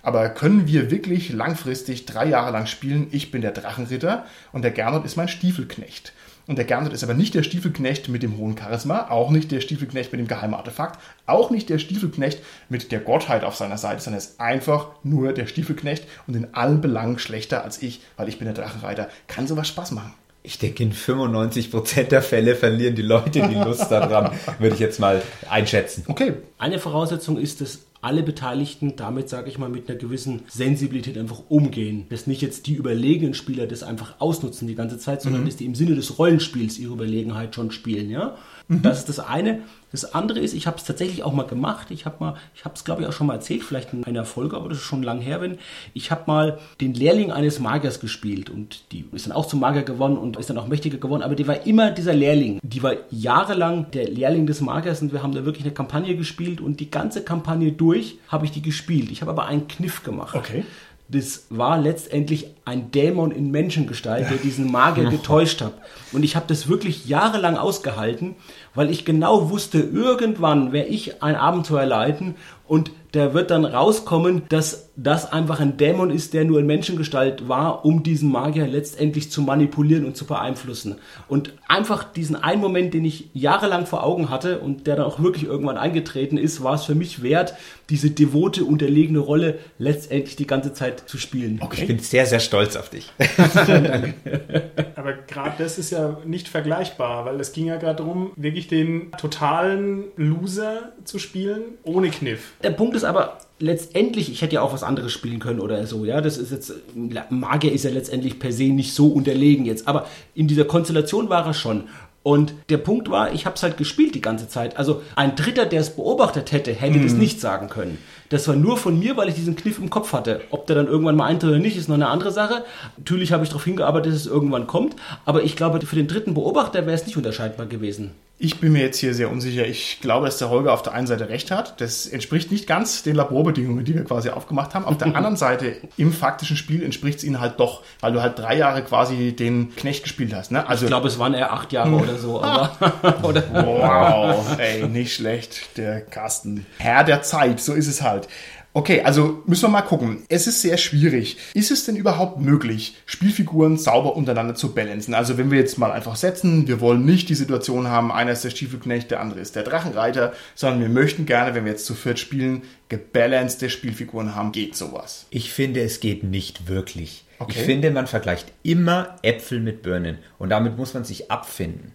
Aber können wir wirklich langfristig drei Jahre lang spielen, ich bin der Drachenritter und der Gernot ist mein Stiefelknecht? Und der Gernot ist aber nicht der Stiefelknecht mit dem hohen Charisma, auch nicht der Stiefelknecht mit dem geheimen Artefakt, auch nicht der Stiefelknecht mit der Gottheit auf seiner Seite, sondern er ist einfach nur der Stiefelknecht und in allen Belangen schlechter als ich, weil ich bin der Drachenreiter. Kann sowas Spaß machen? Ich denke, in 95% der Fälle verlieren die Leute die Lust daran, (laughs) würde ich jetzt mal einschätzen. Okay, Eine Voraussetzung ist, dass alle Beteiligten damit, sage ich mal, mit einer gewissen Sensibilität einfach umgehen. Dass nicht jetzt die überlegenen Spieler das einfach ausnutzen die ganze Zeit, sondern dass die im Sinne des Rollenspiels ihre Überlegenheit schon spielen. Ja? Das ist das eine. Das andere ist, ich habe es tatsächlich auch mal gemacht. Ich habe mal, ich habe es glaube ich auch schon mal erzählt, vielleicht in einer Folge, aber das ist schon lang her, wenn ich habe mal den Lehrling eines Magiers gespielt und die ist dann auch zum Magier gewonnen und ist dann auch mächtiger geworden, aber die war immer dieser Lehrling. Die war jahrelang der Lehrling des Magiers und wir haben da wirklich eine Kampagne gespielt und die ganze Kampagne durch habe ich die gespielt. Ich habe aber einen Kniff gemacht. Okay. Das war letztendlich ein Dämon in Menschengestalt, der diesen Magier getäuscht hat. Und ich habe das wirklich jahrelang ausgehalten, weil ich genau wusste, irgendwann werde ich ein Abenteuer leiten und da wird dann rauskommen, dass das einfach ein Dämon ist, der nur in Menschengestalt war, um diesen Magier letztendlich zu manipulieren und zu beeinflussen. Und einfach diesen einen Moment, den ich jahrelang vor Augen hatte und der dann auch wirklich irgendwann eingetreten ist, war es für mich wert, diese devote, unterlegene Rolle letztendlich die ganze Zeit zu spielen. Ich bin sehr, sehr stolz auf dich. (laughs) Aber gerade das ist ja nicht vergleichbar, weil es ging ja gerade darum, wirklich den totalen Loser zu spielen, ohne Kniff. Der Punkt ist aber, letztendlich, ich hätte ja auch was anderes spielen können oder so, ja, das ist jetzt, Magier ist ja letztendlich per se nicht so unterlegen jetzt, aber in dieser Konstellation war er schon. Und der Punkt war, ich habe es halt gespielt die ganze Zeit. Also ein Dritter, der es beobachtet hätte, hätte das nicht sagen können. Das war nur von mir, weil ich diesen Kniff im Kopf hatte. Ob der dann irgendwann mal eintritt oder nicht, ist noch eine andere Sache. Natürlich habe ich darauf hingearbeitet, dass es irgendwann kommt. Aber ich glaube, für den dritten Beobachter wäre es nicht unterscheidbar gewesen. Ich bin mir jetzt hier sehr unsicher. Ich glaube, dass der Holger auf der einen Seite recht hat. Das entspricht nicht ganz den Laborbedingungen, die wir quasi aufgemacht haben. Auf der (laughs) anderen Seite, im faktischen Spiel entspricht es ihnen halt doch, weil du halt drei Jahre quasi den Knecht gespielt hast. Ne? Also, Ich glaube, es waren eher acht Jahre oder so. (laughs) Aber, (laughs) oder, wow, ey, nicht schlecht, der Carsten. Herr der Zeit, so ist es halt. Okay, also müssen wir mal gucken. Es ist sehr schwierig. Ist es denn überhaupt möglich, Spielfiguren sauber untereinander zu balancen? Also wenn wir jetzt mal einfach setzen, wir wollen nicht die Situation haben, einer ist der Stiefelknecht, der andere ist der Drachenreiter, sondern wir möchten gerne, wenn wir jetzt zu viert spielen, gebalancete Spielfiguren haben. Geht sowas? Ich finde, es geht nicht wirklich. Okay. Ich finde, man vergleicht immer Äpfel mit Birnen und damit muss man sich abfinden.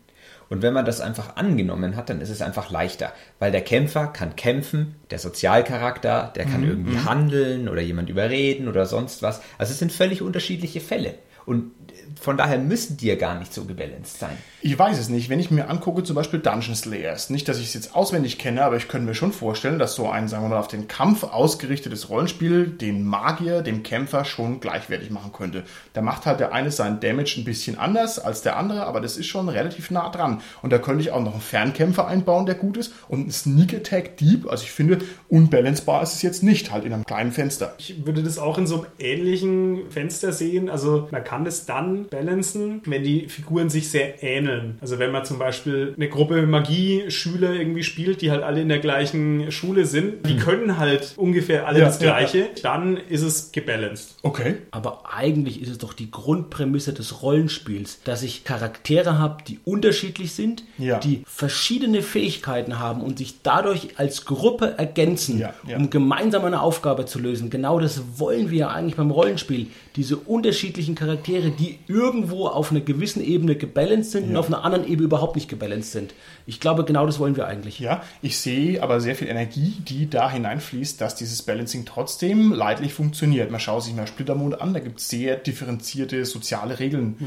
Und wenn man das einfach angenommen hat, dann ist es einfach leichter, weil der Kämpfer kann kämpfen, der Sozialcharakter, der kann irgendwie handeln oder jemand überreden oder sonst was. Also es sind völlig unterschiedliche Fälle. Und von daher müssen die ja gar nicht so gebalanced sein. Ich weiß es nicht. Wenn ich mir angucke, zum Beispiel Dungeon Slayers, nicht, dass ich es jetzt auswendig kenne, aber ich könnte mir schon vorstellen, dass so ein, sagen wir mal, auf den Kampf ausgerichtetes Rollenspiel den Magier, dem Kämpfer schon gleichwertig machen könnte. Da macht halt der eine seinen Damage ein bisschen anders als der andere, aber das ist schon relativ nah dran. Und da könnte ich auch noch einen Fernkämpfer einbauen, der gut ist, und einen Sneak Attack Deep. Also ich finde, unbalancebar ist es jetzt nicht, halt in einem kleinen Fenster. Ich würde das auch in so einem ähnlichen Fenster sehen. Also man kann das dann balancen, wenn die Figuren sich sehr ähneln. Also wenn man zum Beispiel eine Gruppe Magie-Schüler irgendwie spielt, die halt alle in der gleichen Schule sind, die können halt ungefähr alle Ja, das ja, Gleiche, dann ist es gebalanced. Okay. aber eigentlich ist es doch die Grundprämisse des Rollenspiels, dass ich Charaktere habe, die unterschiedlich sind, Ja. die verschiedene Fähigkeiten haben und sich dadurch als Gruppe ergänzen, Ja, ja. um gemeinsam eine Aufgabe zu lösen. Genau das wollen wir ja eigentlich beim Rollenspiel. Diese unterschiedlichen Charaktere, die irgendwo auf einer gewissen Ebene gebalanced sind und auf einer anderen Ebene überhaupt nicht gebalanced sind. Ich glaube, genau das wollen wir eigentlich. Ja, ich sehe aber sehr viel Energie, die da hineinfließt, dass dieses Balancing trotzdem leidlich funktioniert. Man schaut sich mal Splittermond an, da gibt es sehr differenzierte soziale Regeln.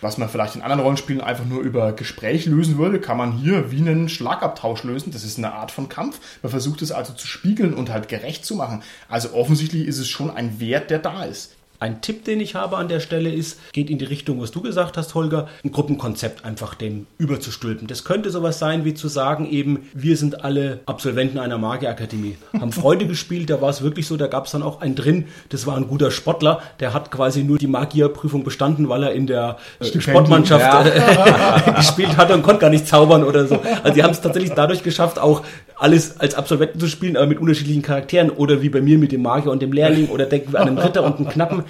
Was man vielleicht in anderen Rollenspielen einfach nur über Gespräch lösen würde, kann man hier wie einen Schlagabtausch lösen. Das ist eine Art von Kampf. Man versucht es also zu spiegeln und halt gerecht zu machen. Also offensichtlich ist es schon ein Wert, der da ist. Ein Tipp, den ich habe an der Stelle ist, geht in die Richtung, was du gesagt hast, Holger, ein Gruppenkonzept einfach dem überzustülpen. Das könnte sowas sein, wie zu sagen eben, wir sind alle Absolventen einer Magierakademie, haben Freunde (laughs) gespielt, da war es wirklich so, da gab es dann auch einen drin, das war ein guter Sportler, der hat quasi nur die Magierprüfung bestanden, weil er in der äh, Sportmannschaft äh, (laughs) gespielt hat und konnte gar nicht zaubern oder so. Also die haben es tatsächlich dadurch geschafft, auch alles als Absolventen zu spielen, aber mit unterschiedlichen Charakteren oder wie bei mir mit dem Magier und dem Lehrling oder denken wir an einen Ritter und einen Knappen.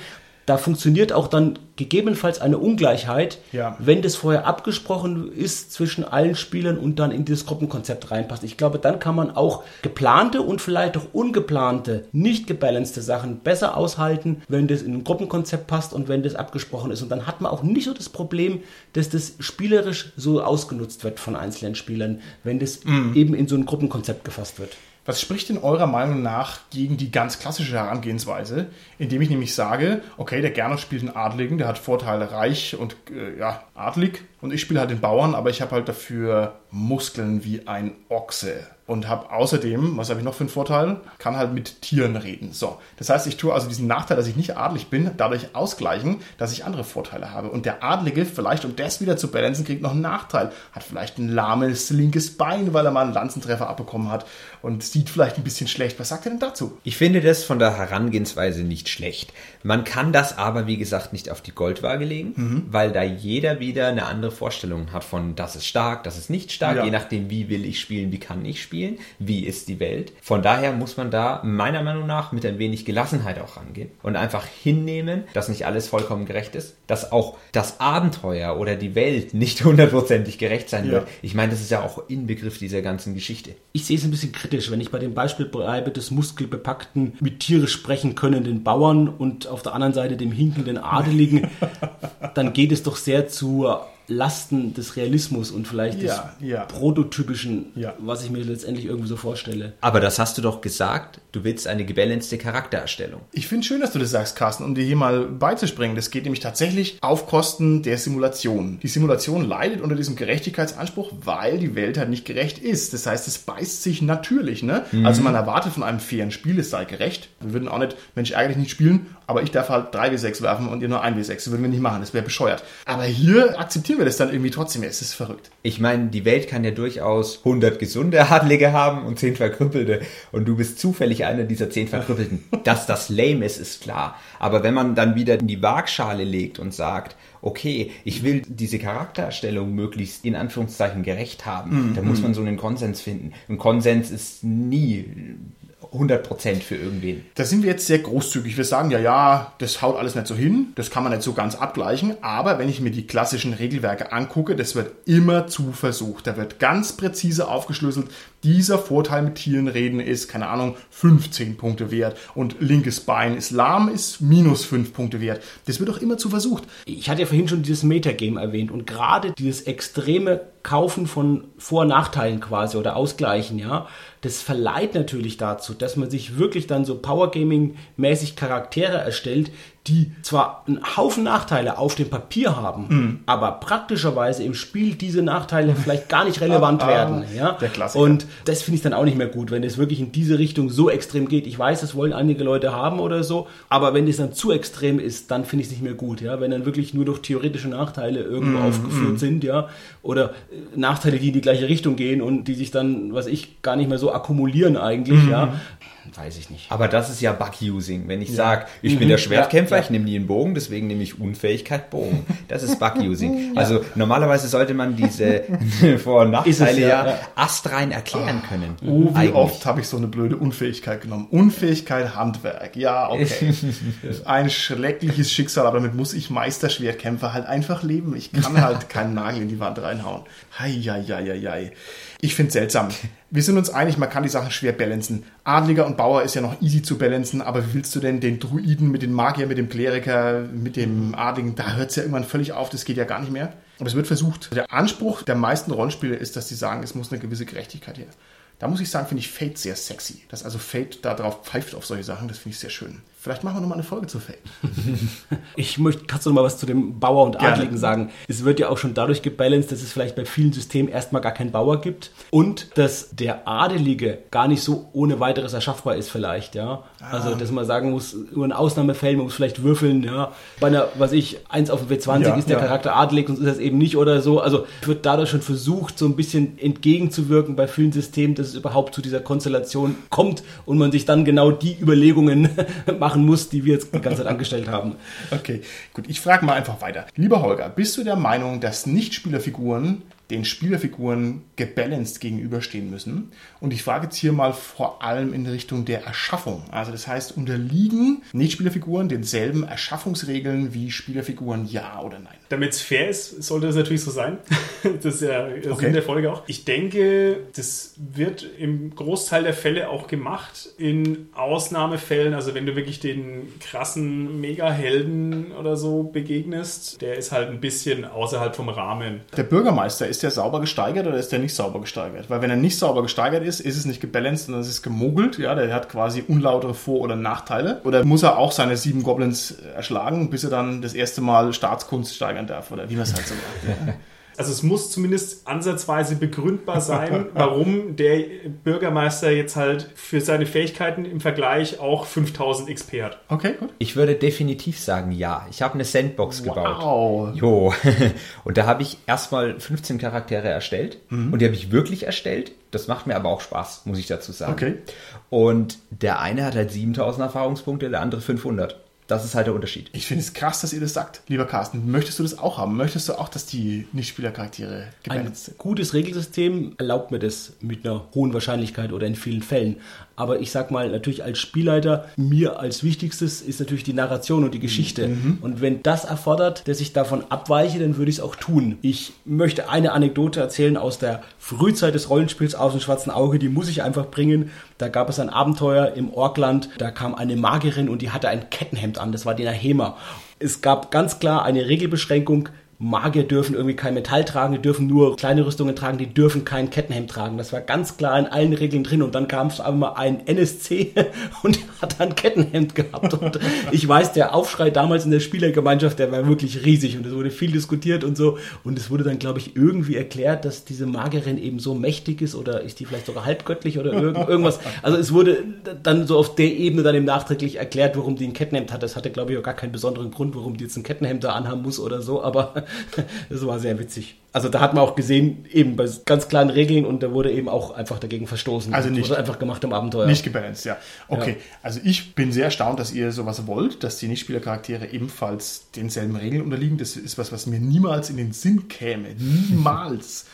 Da funktioniert auch dann gegebenenfalls eine Ungleichheit, Ja. wenn das vorher abgesprochen ist zwischen allen Spielern und dann in dieses Gruppenkonzept reinpasst. Ich glaube, dann kann man auch geplante und vielleicht auch ungeplante, nicht gebalancete Sachen besser aushalten, wenn das in ein Gruppenkonzept passt und wenn das abgesprochen ist. Und dann hat man auch nicht so das Problem, dass das spielerisch so ausgenutzt wird von einzelnen Spielern, wenn das eben in so ein Gruppenkonzept gefasst wird. Was spricht in eurer Meinung nach gegen die ganz klassische Herangehensweise, indem ich nämlich sage, okay, der Gernot spielt einen Adligen, der hat Vorteile reich und äh, ja, adlig und ich spiele halt den Bauern, aber ich habe halt dafür Muskeln wie ein Ochse und habe außerdem, was habe ich noch für einen Vorteil? Kann halt mit Tieren reden. So, das heißt, ich tue also diesen Nachteil, dass ich nicht adlig bin, dadurch ausgleichen, dass ich andere Vorteile habe. Und der Adlige, vielleicht um das wieder zu balancen, kriegt noch einen Nachteil. Hat vielleicht ein lahmes linkes Bein, weil er mal einen Lanzentreffer abbekommen hat und sieht vielleicht ein bisschen schlecht. Was sagt er denn dazu? Ich finde das von der Herangehensweise nicht schlecht. Man kann das aber, wie gesagt, nicht auf die Goldwaage legen, mhm. weil da jeder wieder eine andere Vorstellung hat von, das ist stark, das ist nicht stark, ja. je nachdem, wie will ich spielen, wie kann ich spielen, wie ist die Welt. Von daher muss man da meiner Meinung nach mit ein wenig Gelassenheit auch rangehen und einfach hinnehmen, dass nicht alles vollkommen gerecht ist, dass auch das Abenteuer oder die Welt nicht (laughs) hundertprozentig gerecht sein ja. wird. Ich meine, das ist ja auch Inbegriff dieser ganzen Geschichte. Ich sehe es ein bisschen kritisch, wenn ich bei dem Beispiel bleibe des muskelbepackten, mit Tiere sprechen können Bauern und auf der anderen Seite dem hinkenden Adeligen, (laughs) dann geht es doch sehr zu Lasten des Realismus und vielleicht ja, des ja. Prototypischen, ja. was ich mir letztendlich irgendwie so vorstelle. Aber das hast du doch gesagt, du willst eine gebalancete Charaktererstellung. Ich finde schön, dass du das sagst, Carsten, um dir hier mal beizuspringen. Das geht nämlich tatsächlich auf Kosten der Simulation. Die Simulation leidet unter diesem Gerechtigkeitsanspruch, weil die Welt halt nicht gerecht ist. Das heißt, es beißt sich natürlich. Ne? Mhm. Also man erwartet von einem fairen Spiel, es sei gerecht. Wir würden auch nicht, Mensch, ärgerlich nicht spielen, aber ich darf halt 3W6 werfen und ihr nur 1W6. Das würden wir nicht machen, das wäre bescheuert. Aber hier akzeptieren wir das dann irgendwie trotzdem. Es ist verrückt. Ich meine, die Welt kann ja durchaus 100 gesunde (laughs) Adlige haben und 10 verkrüppelte. Und du bist zufällig einer dieser 10 verkrüppelten. (laughs) Dass das lame ist, ist klar. Aber wenn man dann wieder in die Waagschale legt und sagt, okay, ich will diese Charaktererstellung möglichst in Anführungszeichen gerecht haben, mhm. dann muss man so einen Konsens finden. Ein Konsens ist nie 100% für irgendwen. Da sind wir jetzt sehr großzügig. Wir sagen ja, ja, das haut alles nicht so hin, das kann man nicht so ganz abgleichen, aber wenn ich mir die klassischen Regelwerke angucke, das wird immer zu versucht. Da wird ganz präzise aufgeschlüsselt, dieser Vorteil mit Tieren reden ist, keine Ahnung, 15 Punkte wert und linkes Bein ist lahm, ist minus 5 Punkte wert. Das wird doch immer zu versucht. Ich hatte ja vorhin schon dieses Metagame erwähnt und gerade dieses extreme Kaufen von Vor- und Nachteilen quasi oder Ausgleichen, ja, das verleiht natürlich dazu, dass man sich wirklich dann so Powergaming-mäßig Charaktere erstellt, die zwar einen Haufen Nachteile auf dem Papier haben, mhm. aber praktischerweise im Spiel diese Nachteile vielleicht gar nicht relevant (laughs) ah, werden. Ja? Der Klassiker. Und das finde ich dann auch nicht mehr gut, wenn es wirklich in diese Richtung so extrem geht. Ich weiß, das wollen einige Leute haben oder so, aber wenn es dann zu extrem ist, dann finde ich es nicht mehr gut. Ja? Wenn dann wirklich nur durch theoretische Nachteile irgendwo mhm. aufgeführt mhm. sind, ja, oder äh, Nachteile, die in die gleiche Richtung gehen und die sich dann, was ich, gar nicht mehr so akkumulieren eigentlich, ja, mhm weiß ich nicht. Aber das ist ja Bug-Using. Wenn ich ja. sage, ich mhm. bin der Schwertkämpfer, ja, ich nehme nie einen Bogen, deswegen nehme ich Unfähigkeit Bogen. Das ist Bug-Using. (laughs) Also normalerweise sollte man diese (laughs) Vor- und Nachteile ja, astrein erklären können. Oh, wie Eigentlich. oft habe ich so eine blöde Unfähigkeit genommen. Unfähigkeit Handwerk. Ja, okay. (laughs) Ein schreckliches Schicksal, aber damit muss ich Meisterschwertkämpfer halt einfach leben. Ich kann halt keinen Nagel in die Wand reinhauen. Hei, hei, hei, hei. Ich finde es seltsam. Wir sind uns einig, man kann die Sachen schwer balancen. Adliger und Bauer ist ja noch easy zu balancen, aber wie willst du denn den Druiden mit dem Magier, mit dem Kleriker, mit dem Adligen, da hört es ja irgendwann völlig auf, das geht ja gar nicht mehr. Aber es wird versucht. Der Anspruch der meisten Rollenspiele ist, dass sie sagen, es muss eine gewisse Gerechtigkeit her. Da muss ich sagen, finde ich Fate sehr sexy. Dass also Fate da drauf pfeift auf solche Sachen, das finde ich sehr schön. Vielleicht machen wir nochmal eine Folge zu Fate. (laughs) ich möchte, kannst du noch mal was zu dem Bauer und Adligen Gerne. sagen? Es wird ja auch schon dadurch gebalanced, dass es vielleicht bei vielen Systemen erstmal gar keinen Bauer gibt und dass der Adelige gar nicht so ohne weiteres erschaffbar ist vielleicht, ja. Ah. Also, dass man sagen muss, nur in Ausnahmefällen, man muss vielleicht würfeln, ja. Bei einer, was ich, 1 auf W20 ja, ist der ja. Charakter adelig und ist das eben nicht oder so. Also, wird dadurch schon versucht, so ein bisschen entgegenzuwirken bei vielen Systemen, dass es überhaupt zu dieser Konstellation kommt und man sich dann genau die Überlegungen (laughs) macht machen muss, die wir jetzt die ganze Zeit angestellt haben. Okay, gut. Ich frage mal einfach weiter. Lieber Holger, bist du der Meinung, dass Nichtspielerfiguren den Spielerfiguren gebalanced gegenüberstehen müssen. Und ich frage jetzt hier mal vor allem in Richtung der Erschaffung. Also das heißt, unterliegen Nicht-Spielerfiguren denselben Erschaffungsregeln wie Spielerfiguren, ja oder nein? Damit es fair ist, sollte das natürlich so sein. (laughs) das ist ja der okay. Sinn der Folge auch. Ich denke, das wird im Großteil der Fälle auch gemacht. In Ausnahmefällen, also wenn du wirklich den krassen Mega-Helden oder so begegnest, der ist halt ein bisschen außerhalb vom Rahmen. Der Bürgermeister ist der sauber gesteigert oder ist der nicht sauber gesteigert? Weil wenn er nicht sauber gesteigert ist, ist es nicht gebalanced, sondern es ist gemogelt. Ja, der hat quasi unlautere Vor- oder Nachteile. Oder muss er auch seine sieben Goblins erschlagen, bis er dann das erste Mal Staatskunst steigern darf oder wie man es halt so macht. (laughs) Also es muss zumindest ansatzweise begründbar sein, (laughs) warum der Bürgermeister jetzt halt für seine Fähigkeiten im Vergleich auch 5000 XP hat. Okay, gut. Ich würde definitiv sagen, ja. Ich habe eine Sandbox gebaut. Wow. Jo. (laughs) Und da habe ich erstmal 15 Charaktere erstellt. Und die habe ich wirklich erstellt. Das macht mir aber auch Spaß, muss ich dazu sagen. Okay. Und der eine hat halt 7000 Erfahrungspunkte, der andere 500. Das ist halt der Unterschied. Ich finde es krass, dass ihr das sagt, lieber Carsten. Möchtest du das auch haben? Möchtest du auch, dass die Nichtspielercharaktere Ein gebalanced sind? gutes Regelsystem erlaubt mir das mit einer hohen Wahrscheinlichkeit oder in vielen Fällen. Aber ich sag mal, natürlich als Spielleiter, mir als wichtigstes ist natürlich die Narration und die Geschichte. Und wenn das erfordert, dass ich davon abweiche, dann würde ich es auch tun. Ich möchte eine Anekdote erzählen aus der Frühzeit des Rollenspiels aus dem schwarzen Auge, die muss ich einfach bringen. Da gab es ein Abenteuer im Orkland, da kam eine Magierin und die hatte ein Kettenhemd an, das war die Nahema. Es gab ganz klar eine Regelbeschränkung, Magier dürfen irgendwie kein Metall tragen, die dürfen nur kleine Rüstungen tragen, die dürfen kein Kettenhemd tragen. Das war ganz klar in allen Regeln drin. Und dann kam es einmal ein NSC (laughs) und hat ein Kettenhemd gehabt. Und ich weiß, der Aufschrei damals in der Spielergemeinschaft, der war wirklich riesig und es wurde viel diskutiert und so. Und es wurde dann, glaube ich, irgendwie erklärt, dass diese Magierin eben so mächtig ist oder ist die vielleicht sogar halbgöttlich oder irgend, irgendwas. Also es wurde dann so auf der Ebene dann im nachträglich erklärt, warum die ein Kettenhemd hat. Das hatte, glaube ich, auch gar keinen besonderen Grund, warum die jetzt ein Kettenhemd da anhaben muss oder so. Aber (laughs) das war sehr witzig. Also da hat man auch gesehen, eben bei ganz klaren Regeln und da wurde eben auch einfach dagegen verstoßen. Also Das nicht- wurde einfach gemacht im Abenteuer. Nicht gebalanced, ja. Okay, Ja. also ich bin sehr erstaunt, dass ihr sowas wollt, dass die Nichtspielercharaktere ebenfalls denselben Regeln unterliegen. Das ist was, was mir niemals in den Sinn käme. Niemals.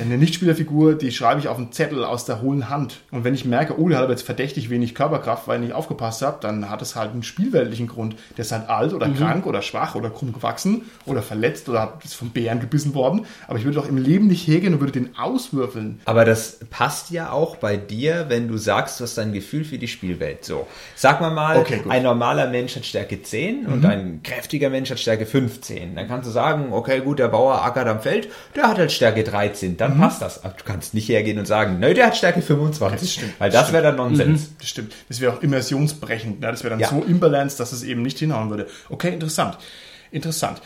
Eine Nichtspielerfigur, die schreibe ich auf einen Zettel aus der hohlen Hand. Und wenn ich merke, oh, der hat aber jetzt verdächtig wenig Körperkraft, weil ich nicht aufgepasst habe, dann hat es halt einen spielweltlichen Grund. Der ist halt alt oder krank oder schwach oder krumm gewachsen oder verletzt oder hat- ist von Bären gebissen worden. Aber ich würde doch im Leben nicht hergehen und würde den auswürfeln. Aber das passt ja auch bei dir, wenn du sagst, du hast ein Gefühl für die Spielwelt. So, sag mal mal, Okay. Mhm. ein normaler Mensch hat Stärke 10 und ein kräftiger Mensch hat Stärke 15. Dann kannst du sagen, okay, gut, der Bauer ackert am Feld, der hat halt Stärke 13. Dann passt das. Aber du kannst nicht hergehen und sagen, nö, der hat Stärke 25. das stimmt, Weil das wäre dann Nonsens. Das stimmt. Das wäre auch immersionsbrechend. Ne? Das wäre dann Ja. so imbalanced, dass es eben nicht hinhauen würde. Okay, interessant. Interessant.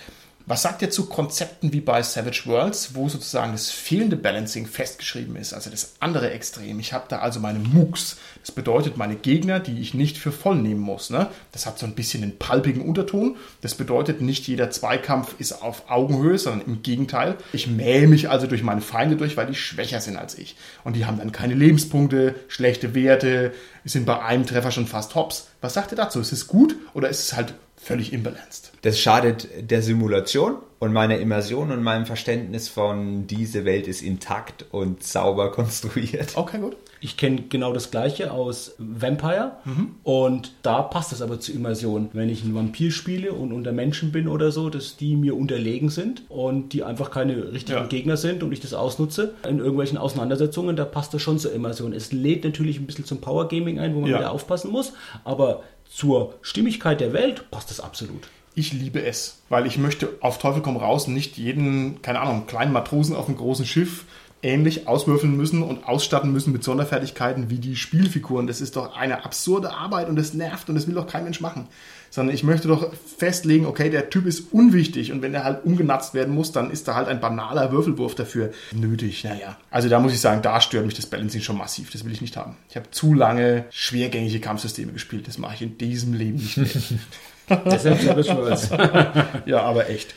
Was sagt ihr zu Konzepten wie bei Savage Worlds, wo sozusagen das fehlende Balancing festgeschrieben ist, also das andere Extrem? Ich habe da also meine Mooks. Das bedeutet meine Gegner, die ich nicht für voll nehmen muss. Ne? Das hat so ein bisschen einen palpigen Unterton. Das bedeutet, nicht jeder Zweikampf ist auf Augenhöhe, sondern im Gegenteil. Ich mähe mich also durch meine Feinde durch, weil die schwächer sind als ich. Und die haben dann keine Lebenspunkte, schlechte Werte, sind bei einem Treffer schon fast hops. Was sagt ihr dazu? Ist es gut oder ist es halt völlig imbalanced? Das schadet der Simulation und meiner Immersion und meinem Verständnis von diese Welt ist intakt und sauber (laughs) konstruiert. Okay, gut. Ich kenne genau das gleiche aus Vampire Mhm. und da passt es aber zur Immersion. Wenn ich einen Vampir spiele und unter Menschen bin oder so, dass die mir unterlegen sind und die einfach keine richtigen Ja. Gegner sind und ich das ausnutze in irgendwelchen Auseinandersetzungen, da passt das schon zur Immersion. Es lädt natürlich ein bisschen zum Power Gaming ein, wo man Ja. wieder aufpassen muss, aber zur Stimmigkeit der Welt passt das absolut. Ich liebe es, weil ich möchte auf Teufel komm raus nicht jeden, keine Ahnung, kleinen Matrosen auf einem großen Schiff ähnlich auswürfeln müssen und ausstatten müssen mit Sonderfertigkeiten wie die Spielfiguren. Das ist doch eine absurde Arbeit und das nervt und das will doch kein Mensch machen. Sondern ich möchte doch festlegen, okay, der Typ ist unwichtig und wenn er halt umgenatzt werden muss, dann ist da halt ein banaler Würfelwurf dafür nötig. Naja, also da muss ich sagen, da stört mich das Balancing schon massiv. Das will ich nicht haben. Ich habe zu lange schwergängige Kampfsysteme gespielt. Das mache ich in diesem Leben nicht mehr. (laughs) Deshalb Savage Worlds. Ja, aber echt.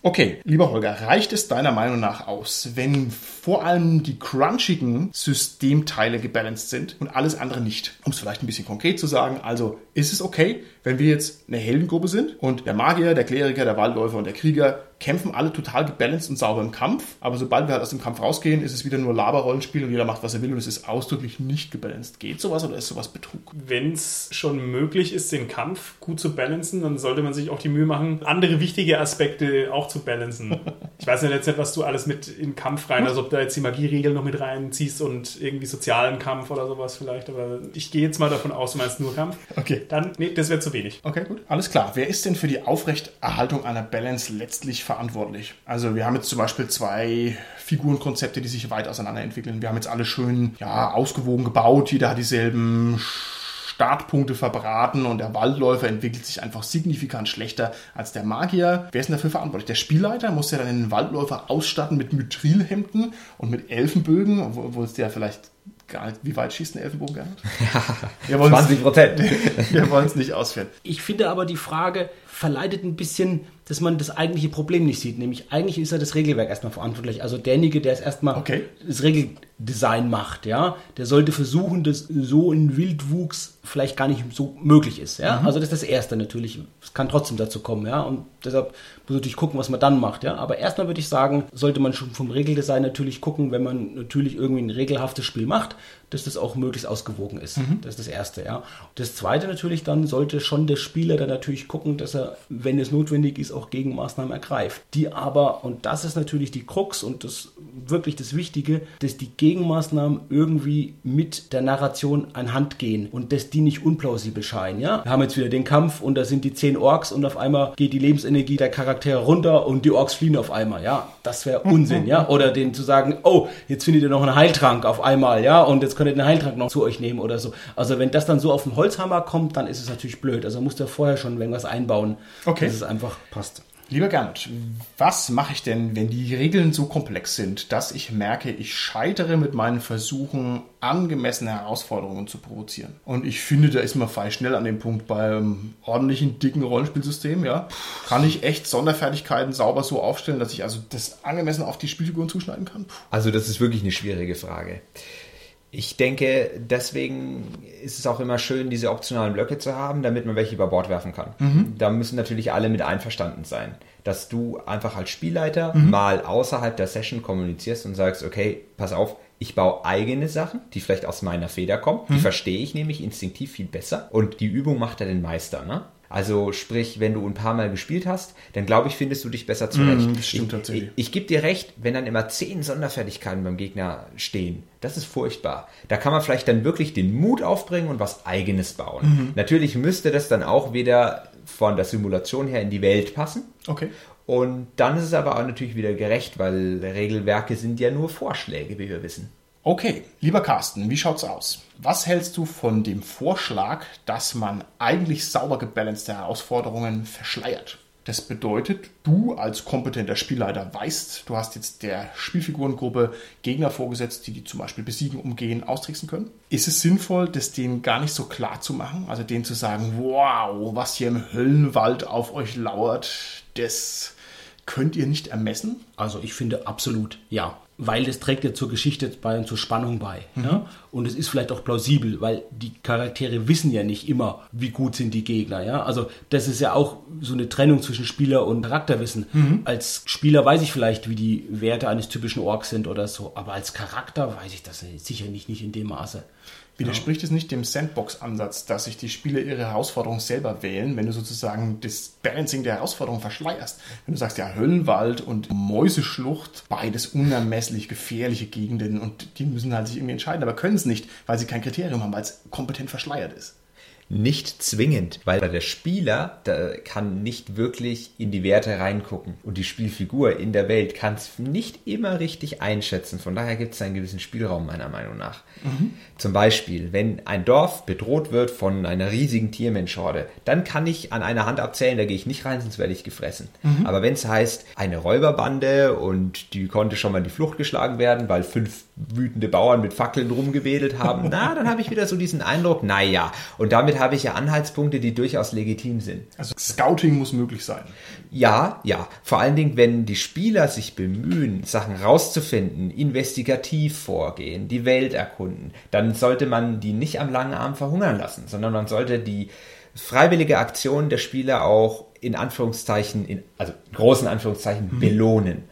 Okay, lieber Holger, reicht es deiner Meinung nach aus, wenn vor allem die crunchigen Systemteile gebalanced sind und alles andere nicht? Um es vielleicht ein bisschen konkret zu sagen, also ist es okay, wenn wir jetzt eine Heldengruppe sind und der Magier, der Kleriker, der Waldläufer und der Krieger kämpfen alle total gebalanced und sauber im Kampf, aber sobald wir halt aus dem Kampf rausgehen, ist es wieder nur Laberrollenspiel und jeder macht, was er will und es ist ausdrücklich nicht gebalanced. Geht sowas oder ist sowas Betrug? Wenn es schon möglich ist, den Kampf gut zu balancen, dann sollte man sich auch die Mühe machen, andere wichtige Aspekte auch zu balancen. (laughs) Ich weiß ja jetzt nicht, was du alles mit in Kampf rein, also ob da jetzt die Magieregeln noch mit reinziehst und irgendwie sozialen Kampf oder sowas vielleicht, aber ich gehe jetzt mal davon aus, du meinst nur Kampf. Okay. Dann, nee, das wäre zu wenig. Okay, gut. Alles klar. Wer ist denn für die Aufrechterhaltung einer Balance letztlich verantwortlich? Also wir haben jetzt zum Beispiel zwei Figurenkonzepte, die sich weit auseinander entwickeln. Wir haben jetzt alle schön ja, ausgewogen gebaut, jeder hat dieselben Startpunkte verbraten und der Waldläufer entwickelt sich einfach signifikant schlechter als der Magier. Wer ist denn dafür verantwortlich? Der Spielleiter muss ja dann den Waldläufer ausstatten mit Mithrilhemden und mit Elfenbögen, obwohl es der vielleicht gar nicht, wie weit schießt ein Elfenbogen gar nicht? (laughs) Ja, 20 Prozent. (laughs) Wir wollen es nicht ausführen. Ich finde aber die Frage verleitet ein bisschen, dass man das eigentliche Problem nicht sieht. Nämlich eigentlich ist ja das Regelwerk erstmal verantwortlich. Also derjenige, der es erstmal Okay. das Regeldesign macht, ja, der sollte versuchen, dass so ein Wildwuchs vielleicht gar nicht so möglich ist. Ja? Also das ist das Erste natürlich. Es kann trotzdem dazu kommen, ja. Und deshalb muss man natürlich gucken, was man dann macht, ja. Aber erstmal würde ich sagen, sollte man schon vom Regeldesign natürlich gucken, wenn man natürlich irgendwie ein regelhaftes Spiel macht, dass das auch möglichst ausgewogen ist. Das ist das Erste, ja. Das Zweite natürlich dann sollte schon der Spieler dann natürlich gucken, dass er, wenn es notwendig ist, auch Gegenmaßnahmen ergreift. Die aber, und das ist natürlich die Krux und das wirklich das Wichtige, dass die Gegenmaßnahmen irgendwie mit der Narration anhand gehen und dass die nicht unplausibel scheinen, ja. Wir haben jetzt wieder den Kampf und da sind die zehn Orks und auf einmal geht die Lebensenergie der Charaktere runter und die Orks fliehen auf einmal, ja. Das wäre (laughs) Unsinn, ja. Oder denen zu sagen, oh, jetzt findet ihr noch einen Heiltrank auf einmal, ja, und jetzt könnt ihr den Heiltrank noch zu euch nehmen oder so. Also wenn das dann so auf den Holzhammer kommt, dann ist es natürlich blöd. Also muss der vorher schon irgendwas einbauen, Okay. dass es einfach passt. Lieber Gernot, was mache ich denn, wenn die Regeln so komplex sind, dass ich merke, ich scheitere mit meinen Versuchen, angemessene Herausforderungen zu provozieren? Und ich finde, da ist man fein schnell an dem Punkt beim ordentlichen, dicken Rollenspielsystem, ja. Kann ich echt Sonderfertigkeiten sauber so aufstellen, dass ich also das angemessen auf die Spielfiguren zuschneiden kann? Puh. Also das ist wirklich eine schwierige Frage. Ich denke, deswegen ist es auch immer schön, diese optionalen Blöcke zu haben, damit man welche über Bord werfen kann. Da müssen natürlich alle mit einverstanden sein, dass du einfach als Spielleiter mal außerhalb der Session kommunizierst und sagst, okay, pass auf, ich baue eigene Sachen, die vielleicht aus meiner Feder kommen. Die verstehe ich nämlich instinktiv viel besser. Und die Übung macht ja den Meister, ne? Also sprich, wenn du ein paar Mal gespielt hast, dann glaube ich, findest du dich besser zurecht. Mm, das stimmt ich, tatsächlich. Ich, ich gebe dir recht, wenn dann immer zehn Sonderfertigkeiten beim Gegner stehen, das ist furchtbar. Da kann man vielleicht dann wirklich den Mut aufbringen und was Eigenes bauen. Mhm. Natürlich müsste das dann auch wieder von der Simulation her in die Welt passen. Okay. Und dann ist es aber auch natürlich wieder gerecht, weil Regelwerke sind ja nur Vorschläge, wie wir wissen. Okay, lieber Carsten, wie schaut's aus? Was hältst du von dem Vorschlag, dass man eigentlich sauber gebalancete Herausforderungen verschleiert? Das bedeutet, du als kompetenter Spielleiter weißt, du hast jetzt der Spielfigurengruppe Gegner vorgesetzt, die die zum Beispiel besiegen, umgehen, austricksen können. Ist es sinnvoll, das denen gar nicht so klar zu machen? Also denen zu sagen, wow, was hier im Höllenwald auf euch lauert, das könnt ihr nicht ermessen? Also ich finde absolut ja. Weil das trägt ja zur Geschichte bei und zur Spannung bei. Ja? Und es ist vielleicht auch plausibel, weil die Charaktere wissen ja nicht immer, wie gut sind die Gegner. Ja? Also das ist ja auch so eine Trennung zwischen Spieler und Charakterwissen. Als Spieler weiß ich vielleicht, wie die Werte eines typischen Orks sind oder so, aber als Charakter weiß ich das sicher nicht, nicht in dem Maße. Widerspricht es nicht dem Sandbox-Ansatz, dass sich die Spieler ihre Herausforderung selber wählen, wenn du sozusagen das Balancing der Herausforderung verschleierst? Wenn du sagst, ja, Höllenwald und Mäuseschlucht, beides unermesslich gefährliche Gegenden und die müssen halt sich irgendwie entscheiden, aber können es nicht, weil sie kein Kriterium haben, weil es kompetent verschleiert ist. Nicht zwingend, weil der Spieler kann nicht wirklich in die Werte reingucken und die Spielfigur in der Welt kann es nicht immer richtig einschätzen. Von daher gibt es einen gewissen Spielraum meiner Meinung nach. Zum Beispiel, wenn ein Dorf bedroht wird von einer riesigen Tiermenschhorde, dann kann ich an einer Hand abzählen, da gehe ich nicht rein, sonst werde ich gefressen. Aber wenn es heißt, eine Räuberbande und die konnte schon mal in die Flucht geschlagen werden, weil fünf wütende Bauern mit Fackeln rumgewedelt haben, na, dann habe ich wieder so diesen Eindruck, naja, und damit habe ich ja Anhaltspunkte, die durchaus legitim sind. Also Scouting muss möglich sein. Ja, ja. Vor allen Dingen, wenn die Spieler sich bemühen, Sachen rauszufinden, investigativ vorgehen, die Welt erkunden, dann sollte man die nicht am langen Arm verhungern lassen, sondern man sollte die freiwillige Aktion der Spieler auch in Anführungszeichen, in, also großen Anführungszeichen, belohnen.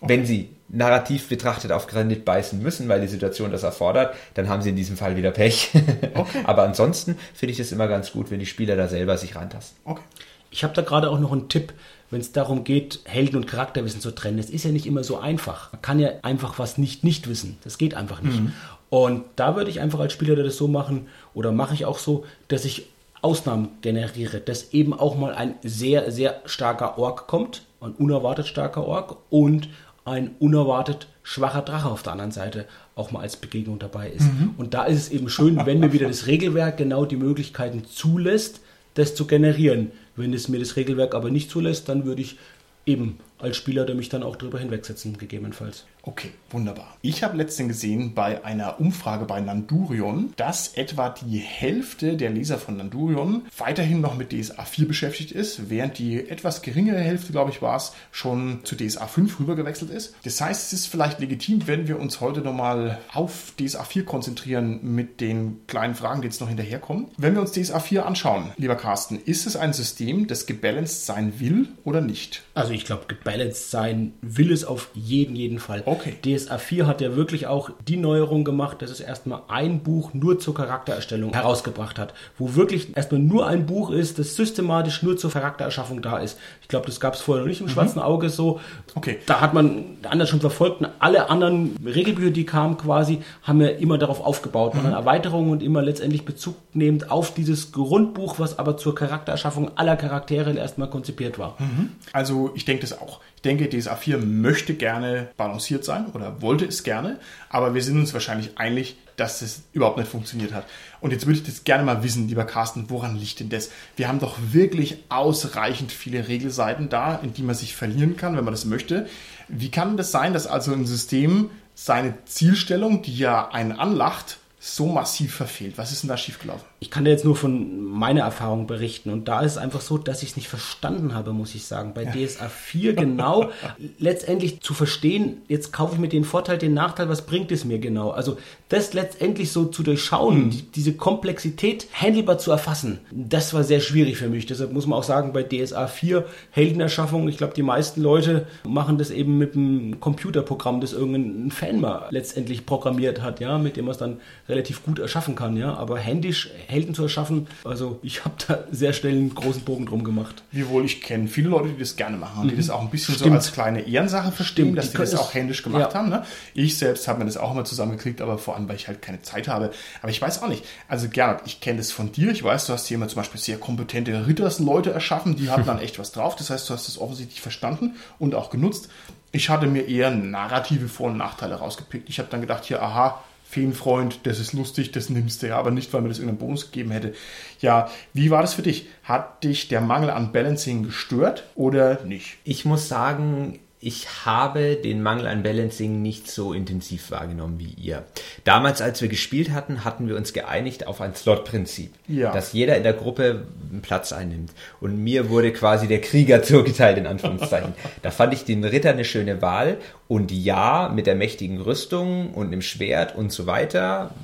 Wenn sie narrativ betrachtet auf Granit beißen müssen, weil die Situation das erfordert, dann haben sie in diesem Fall wieder Pech. (laughs) Aber ansonsten finde ich es immer ganz gut, wenn die Spieler da selber sich rantasten. Okay. Ich habe da gerade auch noch einen Tipp, wenn es darum geht, Helden- und Charakterwissen zu trennen. Es ist ja nicht immer so einfach. Man kann ja einfach was nicht nicht wissen. Das geht einfach nicht. Mhm. Und da würde ich einfach als Spieler das so machen, oder mache ich auch so, dass ich Ausnahmen generiere, dass eben auch mal ein sehr, sehr starker Ork kommt, ein unerwartet starker Ork und ein unerwartet schwacher Drache auf der anderen Seite auch mal als Begegnung dabei ist. Mhm. Und da ist es eben schön, wenn mir wieder das Regelwerk genau die Möglichkeiten zulässt, das zu generieren. Wenn es mir das Regelwerk aber nicht zulässt, dann würde ich eben als Spieler, der mich dann auch drüber hinwegsetzen, gegebenenfalls. Okay, wunderbar. Ich habe letztens gesehen bei einer Umfrage bei Nandurion, dass etwa die Hälfte der Leser von Nandurion weiterhin noch mit DSA 4 beschäftigt ist, während die etwas geringere Hälfte, glaube ich, war es, schon zu DSA 5 rübergewechselt ist. Das heißt, es ist vielleicht legitim, wenn wir uns heute nochmal auf DSA 4 konzentrieren mit den kleinen Fragen, die jetzt noch hinterherkommen. Wenn wir uns DSA 4 anschauen, lieber Carsten, ist es ein System, das gebalanced sein will oder nicht? Also ich glaube, gebalanced sein will es auf jeden, jeden Fall. Okay. DSA 4 hat ja wirklich auch die Neuerung gemacht, dass es erstmal ein Buch nur zur Charaktererstellung herausgebracht hat, wo wirklich erstmal nur ein Buch ist, das systematisch nur zur Charaktererschaffung da ist. Ich glaube, das gab es vorher noch nicht im mhm. schwarzen Auge so. Okay. Da hat man anders schon verfolgt. Und alle anderen Regelbücher, die kamen quasi, haben ja immer darauf aufgebaut. Mhm. Erweiterungen und immer letztendlich Bezug nehmend auf dieses Grundbuch, was aber zur Charaktererschaffung aller Charaktere erstmal konzipiert war. Mhm. Also ich denke das auch. Ich denke, DSA 4 möchte gerne balanciert sein oder wollte es gerne, aber wir sind uns wahrscheinlich einig, dass das überhaupt nicht funktioniert hat. Und jetzt würde ich das gerne mal wissen, lieber Carsten, woran liegt denn das? Wir haben doch wirklich ausreichend viele Regelseiten da, in die man sich verlieren kann, wenn man das möchte. Wie kann das sein, dass also ein System seine Zielstellung, die ja einen anlacht, so massiv verfehlt? Was ist denn da schiefgelaufen? Ich kann dir jetzt nur von meiner Erfahrung berichten. Und da ist es einfach so, dass ich es nicht verstanden habe, muss ich sagen. Bei ja. DSA 4 (laughs) genau letztendlich zu verstehen, jetzt kaufe ich mir den Vorteil, den Nachteil, was bringt es mir genau? Also das letztendlich so zu durchschauen, mhm. die, diese Komplexität handelbar zu erfassen, das war sehr schwierig für mich. Deshalb muss man auch sagen, bei DSA 4 Heldenerschaffung, ich glaube, die meisten Leute machen das eben mit einem Computerprogramm, das irgendein Fan mal letztendlich programmiert hat, ja, mit dem man es dann relativ gut erschaffen kann, ja. Aber händisch Helden zu erschaffen, also ich habe da sehr schnell einen großen Bogen drum gemacht. Wiewohl ich kenne viele Leute, die das gerne machen, mhm. die das auch ein bisschen Stimmt. so als kleine Ehrensache verstehen, dass die, die das auch händisch gemacht ja. haben. Ne? Ich selbst habe mir das auch immer zusammengekriegt, aber vor allem, weil ich halt keine Zeit habe. Aber ich weiß auch nicht. Also Gernot, ich kenne das von dir. Ich weiß, du hast hier immer zum Beispiel sehr kompetente Rittersleute erschaffen, die hatten dann (laughs) echt was drauf. Das heißt, du hast es offensichtlich verstanden und auch genutzt. Ich hatte mir eher narrative Vor- und Nachteile rausgepickt. Ich habe dann gedacht, hier, aha, Feenfreund, das ist lustig, das nimmst du ja, aber nicht, weil mir das irgendeinen Bonus gegeben hätte. Ja, wie war das für dich? Hat dich der Mangel an Balancing gestört oder nicht? Ich muss sagen, ich habe den Mangel an Balancing nicht so intensiv wahrgenommen wie ihr. Damals, als wir gespielt hatten, hatten wir uns geeinigt auf ein Slot-Prinzip, ja. dass jeder in der Gruppe einen Platz einnimmt. Und mir wurde quasi der Krieger (laughs) zugeteilt, in Anführungszeichen. da fand ich den Ritter eine schöne Wahl. Und ja, mit der mächtigen Rüstung und dem Schwert und so weiter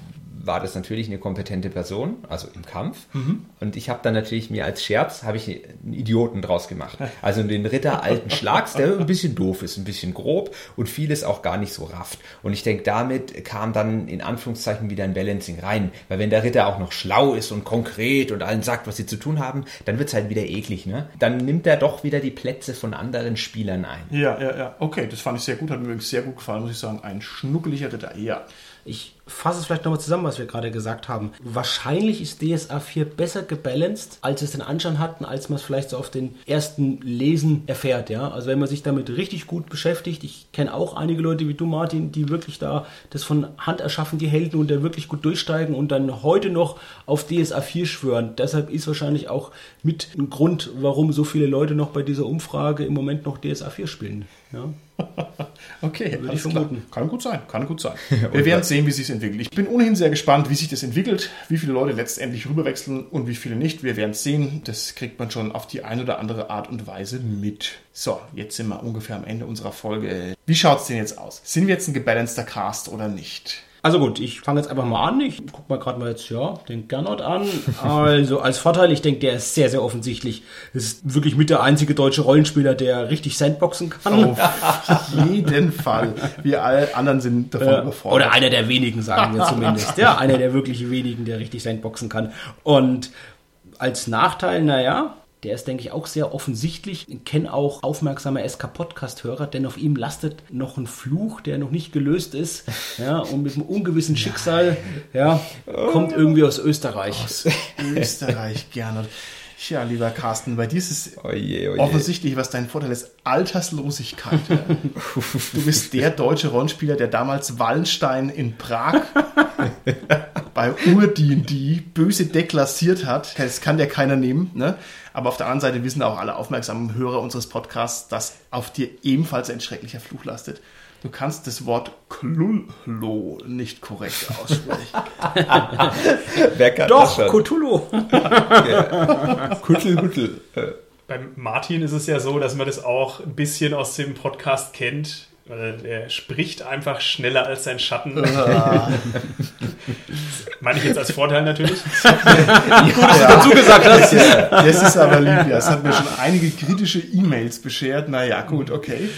war das natürlich eine kompetente Person, also im Kampf. Mhm. Und ich habe dann natürlich mir als Scherz, habe ich einen Idioten draus gemacht. Also den Ritter alten Schlags, der ein bisschen doof ist, ein bisschen grob und vieles auch gar nicht so rafft. Und ich denke, damit kam dann in Anführungszeichen wieder ein Balancing rein. Weil wenn der Ritter auch noch schlau ist und konkret und allen sagt, was sie zu tun haben, dann wird es halt wieder eklig. Ne? Dann nimmt er doch wieder die Plätze von anderen Spielern ein. Ja, ja, ja. Okay, das fand ich sehr gut. Hat mir übrigens sehr gut gefallen, muss ich sagen. Ein schnuckeliger Ritter, ja. Ich fasse es vielleicht nochmal zusammen, was wir gerade gesagt haben. Wahrscheinlich ist DSA 4 besser gebalanced, als es den Anschein hatten, als man es vielleicht so auf den ersten Lesen erfährt. Ja? Also wenn man sich damit richtig gut beschäftigt, ich kenne auch einige Leute wie du, Martin, die wirklich da das von Hand erschaffen, die Helden und da wirklich gut durchsteigen und dann heute noch auf DSA 4 schwören. Deshalb ist wahrscheinlich auch mit ein Grund, warum so viele Leute noch bei dieser Umfrage im Moment noch DSA 4 spielen. Ja? (laughs) okay, alles klar. Kann gut sein, kann gut sein. (laughs) Wir werden sehen, wie sich es entwickelt. Ich bin ohnehin sehr gespannt, wie sich das entwickelt, wie viele Leute letztendlich rüberwechseln und wie viele nicht. Wir werden es sehen. Das kriegt man schon auf die eine oder andere Art und Weise mit. So, jetzt sind wir ungefähr am Ende unserer Folge. Wie schaut es denn jetzt aus? Sind wir jetzt ein gebalanceter Cast oder nicht? Also gut, ich fange jetzt einfach mal an. Ich gucke mal gerade mal jetzt, ja, den Gernot an. Also als Vorteil, ich denke, der ist sehr, sehr offensichtlich. Das ist wirklich mit der einzige deutsche Rollenspieler, der richtig Sandboxen kann. Auf jeden Fall. Wir alle anderen sind davon äh, überfordert. Oder einer der wenigen, sagen wir zumindest. Ja, einer der wirklich wenigen, der richtig Sandboxen kann. Und als Nachteil, naja, Der ist, denke ich, auch sehr offensichtlich. Ich kenne auch aufmerksame SK-Podcast-Hörer, denn auf ihm lastet noch ein Fluch, der noch nicht gelöst ist. (laughs) Ja, und mit einem ungewissen Schicksal ja, kommt irgendwie aus Österreich. Aus Österreich (laughs) gerne. Tja, lieber Carsten, bei dir ist es offensichtlich, was dein Vorteil ist, Alterslosigkeit. Ja. (laughs) Du bist der deutsche Rollenspieler, der damals Wallenstein in Prag bei Ur-D&D böse deklassiert hat. Das kann der keiner nehmen. Ne? Aber auf der anderen Seite wissen auch alle aufmerksamen Hörer unseres Podcasts, dass auf dir ebenfalls ein schrecklicher Fluch lastet. Du kannst das Wort Klullo nicht korrekt aussprechen. (laughs) Doch? Cthulhu. (laughs) Kuttel, Kuttel. Beim Martin ist es ja so, dass man das auch ein bisschen aus dem Podcast kennt. Weil er spricht einfach schneller als sein Schatten. (laughs) Meine ich jetzt als Vorteil natürlich. (laughs) dazu gesagt hast. Das ist aber lieb, ja. Es hat mir schon einige kritische E-Mails beschert. Naja, gut, okay.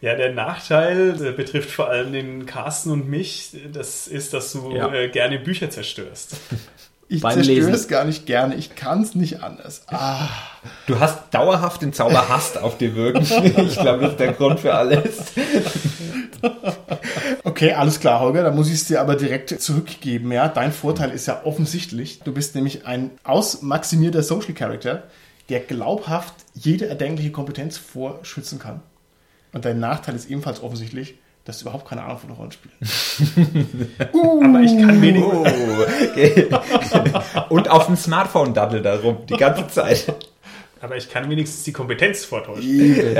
Ja, der Nachteil äh, betrifft vor allem den Carsten und mich. Das ist, dass du Ja. äh, gerne Bücher zerstörst. Ich Beim zerstöre es gar nicht gerne. Ich kann es nicht anders. Ah, Du hast dauerhaft den Zauber (laughs) Hast auf dir wirken. Ich glaube, das ist der Grund für alles. okay, alles klar, Holger. Da muss ich es dir aber direkt zurückgeben. Ja, dein Vorteil ist ja offensichtlich. Du bist nämlich ein ausmaximierter Social Character, der glaubhaft jede erdenkliche Kompetenz vorschützen kann. Und dein Nachteil ist ebenfalls offensichtlich, dass du überhaupt keine Ahnung von Rollenspielen hast. (laughs) Aber ich kann wenig. Oh, okay. Und auf dem Smartphone daddel da rum, die ganze Zeit. Aber ich kann wenigstens die Kompetenz vortäuschen.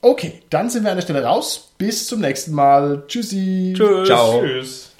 Okay, dann sind wir an der Stelle raus. Bis zum nächsten Mal. Tschüssi. Tschüss. Ciao. Tschüss.